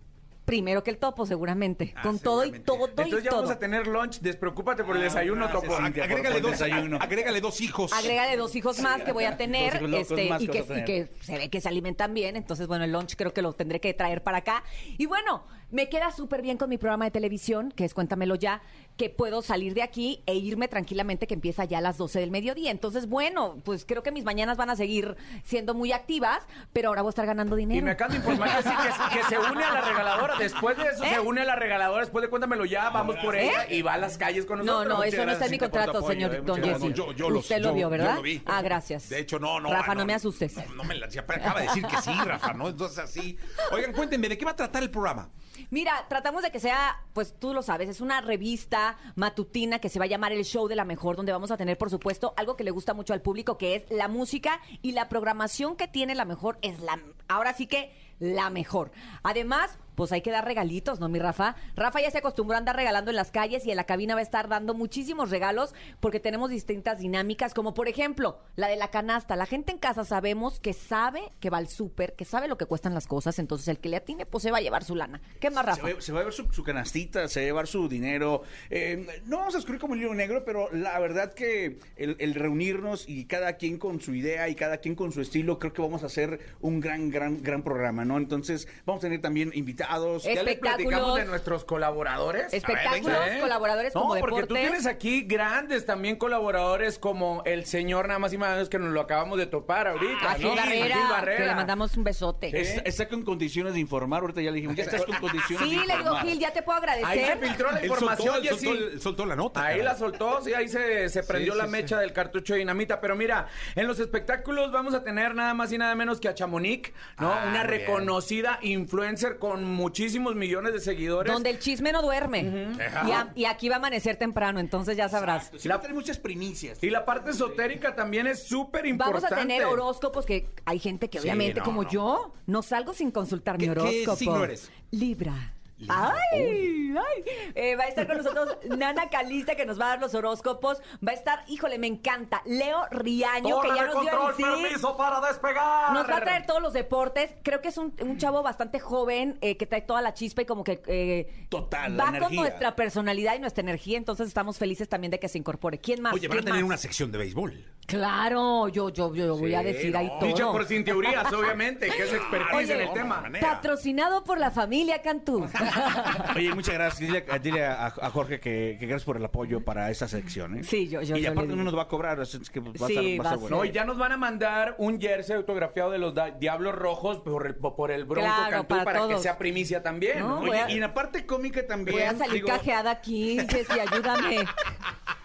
Primero que el topo, seguramente. Ah, con todo y todo y Entonces ya todo. vamos a tener lunch. Despreocúpate por el desayuno, gracias, Topo. Agrégale dos, desayuno. agrégale dos hijos. Agrégale dos hijos más que voy a <laughs> tener este, y, y que se ve que se alimentan bien. Entonces, bueno, el lunch creo que lo tendré que traer para acá. Y bueno, me queda súper bien con mi programa de televisión, que es Cuéntamelo Ya, que puedo salir de aquí e irme tranquilamente, que empieza ya a las 12 del mediodía. Entonces, bueno, pues creo que mis mañanas van a seguir siendo muy activas, pero ahora voy a estar ganando dinero. Y me acaban de informar que, sí, que, que se une a la regaladora. Después de eso ¿Eh? se une a la regaladora. Después de cuéntamelo ya, vamos por ella y va a las calles con No, nosotros. no, eso no está en mi contrato, apoyo, señor eh, Don Jesse. gracias. Yo- yo lo- Usted lo yo- vio, yo ¿verdad? lo vi. Ah, gracias. De hecho, no, no. Rafa, ah, no, me asustes. No, no me la ya acaba de decir que sí, Rafa, ¿no? Entonces así. Oigan, cuéntenme, ¿de qué va a tratar el programa? Mira, tratamos de que sea, pues tú lo sabes, es una revista matutina que se va a llamar El Show de la Mejor, donde vamos a tener, por supuesto, algo que le gusta mucho al público, que es la música y la programación que tiene la mejor es la, ahora sí que la mejor. Además, pues hay que dar regalitos, ¿no, mi Rafa? Rafa ya se acostumbró a andar regalando en las calles y en la cabina va a estar dando muchísimos regalos porque tenemos distintas dinámicas, como por ejemplo, la de la canasta. La gente en casa sabemos que sabe que va al súper, que sabe lo que cuestan las cosas, entonces el que le atine, pues se va a llevar su lana. ¿Qué más, Rafa? Se va, se va a ver su, su canastita, se va a llevar su dinero. Eh, no vamos a escribir como el libro negro, pero la verdad que el, el reunirnos y cada quien con su idea y cada quien con su estilo, creo que vamos a hacer un gran, gran, gran programa, ¿no? Entonces, vamos a tener también invitados. Ya les platicamos Espectáculos. de nuestros colaboradores. Espectáculos, ver, venga. colaboradores no, como porque tú tienes aquí grandes también colaboradores como el señor nada más y más menos que nos lo acabamos de topar ahorita, A Gil. Barrera, Gil Barrera. que le mandamos un besote. Está, está con condiciones de informar, ahorita ya le dijimos, ya estás con condiciones Sí, de le digo. Gil, ya te puedo Ahí se agradecer. filtró la Él información, soltó, él soltó, él soltó la nota. Ahí la soltó, sí, ahí se, se prendió Sí, la sí, mecha sí. del cartucho de dinamita. Pero mira, en los espectáculos vamos a tener nada más y nada menos que a Chamonix, ¿no? Ah, Una bien. reconocida influencer con muchísimos millones de seguidores. Donde el chisme no duerme. y, a- y aquí va a amanecer temprano, entonces ya sabrás. Sí, va a tener muchas primicias. Y la parte esotérica también es súper Vamos importante. a tener horóscopos que hay gente que Sí, obviamente no, como no. yo no salgo sin consultar mi ¿Qué- qué horóscopo. signo eres? Libra. Ay, ay. Eh, va a estar con nosotros Nana Calista que nos va a dar los horóscopos. Va a estar, híjole, me encanta, Leo Riaño Torre que ya de nos dio el sí. permiso para despegar. Nos va a traer todos los deportes. Creo que es un, un chavo bastante joven eh, que trae toda la chispa y como que eh, Total, la va con energía. nuestra personalidad y nuestra energía. Entonces estamos felices también de que se incorpore. ¿Quién más? Oye, van a ¿Quién tener más? una sección de béisbol. Claro, yo, yo, yo voy a decir ahí todo. Dicha por Cintia Urias, obviamente, que es expertise Oye, en el tema. Patrocinado por la familia Cantú. <laughs> <laughs> Oye, muchas gracias. Dile, a- dile a, a Jorge que, que gracias por el apoyo para esa sección. ¿eh? Sí, yo- yo- Y yo aparte no nos va a cobrar, así que va a Sí, estar, va a va a estar bueno. No, y ya nos van a mandar un jersey autografiado de los Diablos Rojos por el, por el Bronco Claro, Cantú para para, que sea primicia también. No, ¿no? voy a- Oye, y en la parte cómica también. Voy a salir digo, cajeada aquí, Jessy, ayúdame. <laughs>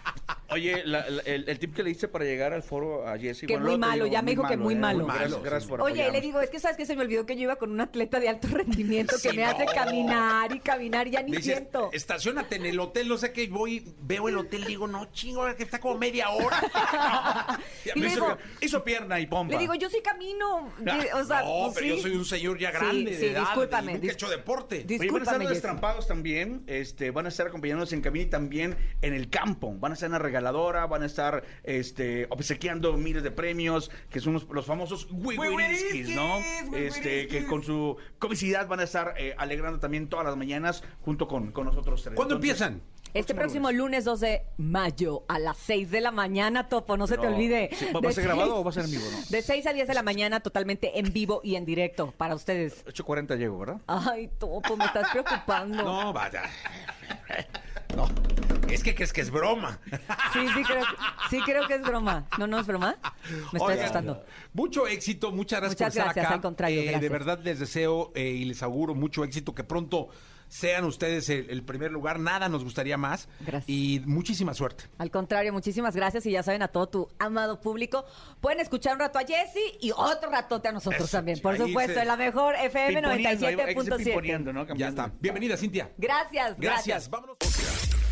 Oye, la- la- el, el tip que le diste para llegar al foro a Jessy. Que muy malo, ya me dijo que muy ¿eh? malo. Gracias, gracias por Oye, le digo, es que sabes que se me olvidó que yo iba con un atleta de alto rendimiento <laughs> que Sí, me hace caminar y caminar y ya ni dices, siento. estacionate en el hotel, no sé qué, voy, veo el hotel, digo, no, chingo, que está como media hora. <laughs> Y hizo, digo- hizo pierna y pompa. Le digo, yo sí camino. O sea, no, pues pero sí. yo soy un señor ya Sí, grande sí, de edad. discúlpame, Nunca he hecho deporte. Oye, van a estar Discúlpame, los destrampados también, este, van a estar acompañándonos en camino y también en el campo. Van a estar en la regaladora, van a estar este, obsequiando miles de premios, que son los, los famosos Wiwiriskis, ¿no? Este, que con su comicidad van a estar eh, alegrando también todas las mañanas junto con, con nosotros tres. ¿Cuándo Entonces, empiezan? Este próximo lunes 2 de mayo a las 6 de la mañana, Topo, no se te olvide. Sí, ¿va- a ser grabado o va a ser en vivo, no? De 6 a 10 de la mañana, totalmente en vivo y en directo para ustedes. 8.40 llego, ¿verdad? Ay, Topo, me estás preocupando. No, vaya. No, es que crees que es broma. Sí, sí creo, sí creo que es broma. ¿No, no es broma? Me estoy Oigan, asustando. Mucho éxito, muchas gracias Muchas por estar gracias, acá. al contrario, Eh, De verdad les deseo eh, y les auguro mucho éxito, que pronto sean ustedes el, el primer lugar, nada nos gustaría más. Gracias. Y muchísima suerte. Al contrario, muchísimas gracias y ya saben a todo tu amado público. Pueden escuchar un rato a Jessy y otro ratote a nosotros Eso, también. Por supuesto, en la mejor FM Pimponeando, hay- hay que ser 97.7. pimponeando, ¿no? Ya está. Bienvenida, Cintia. Gracias, gracias. Gracias. Vámonos.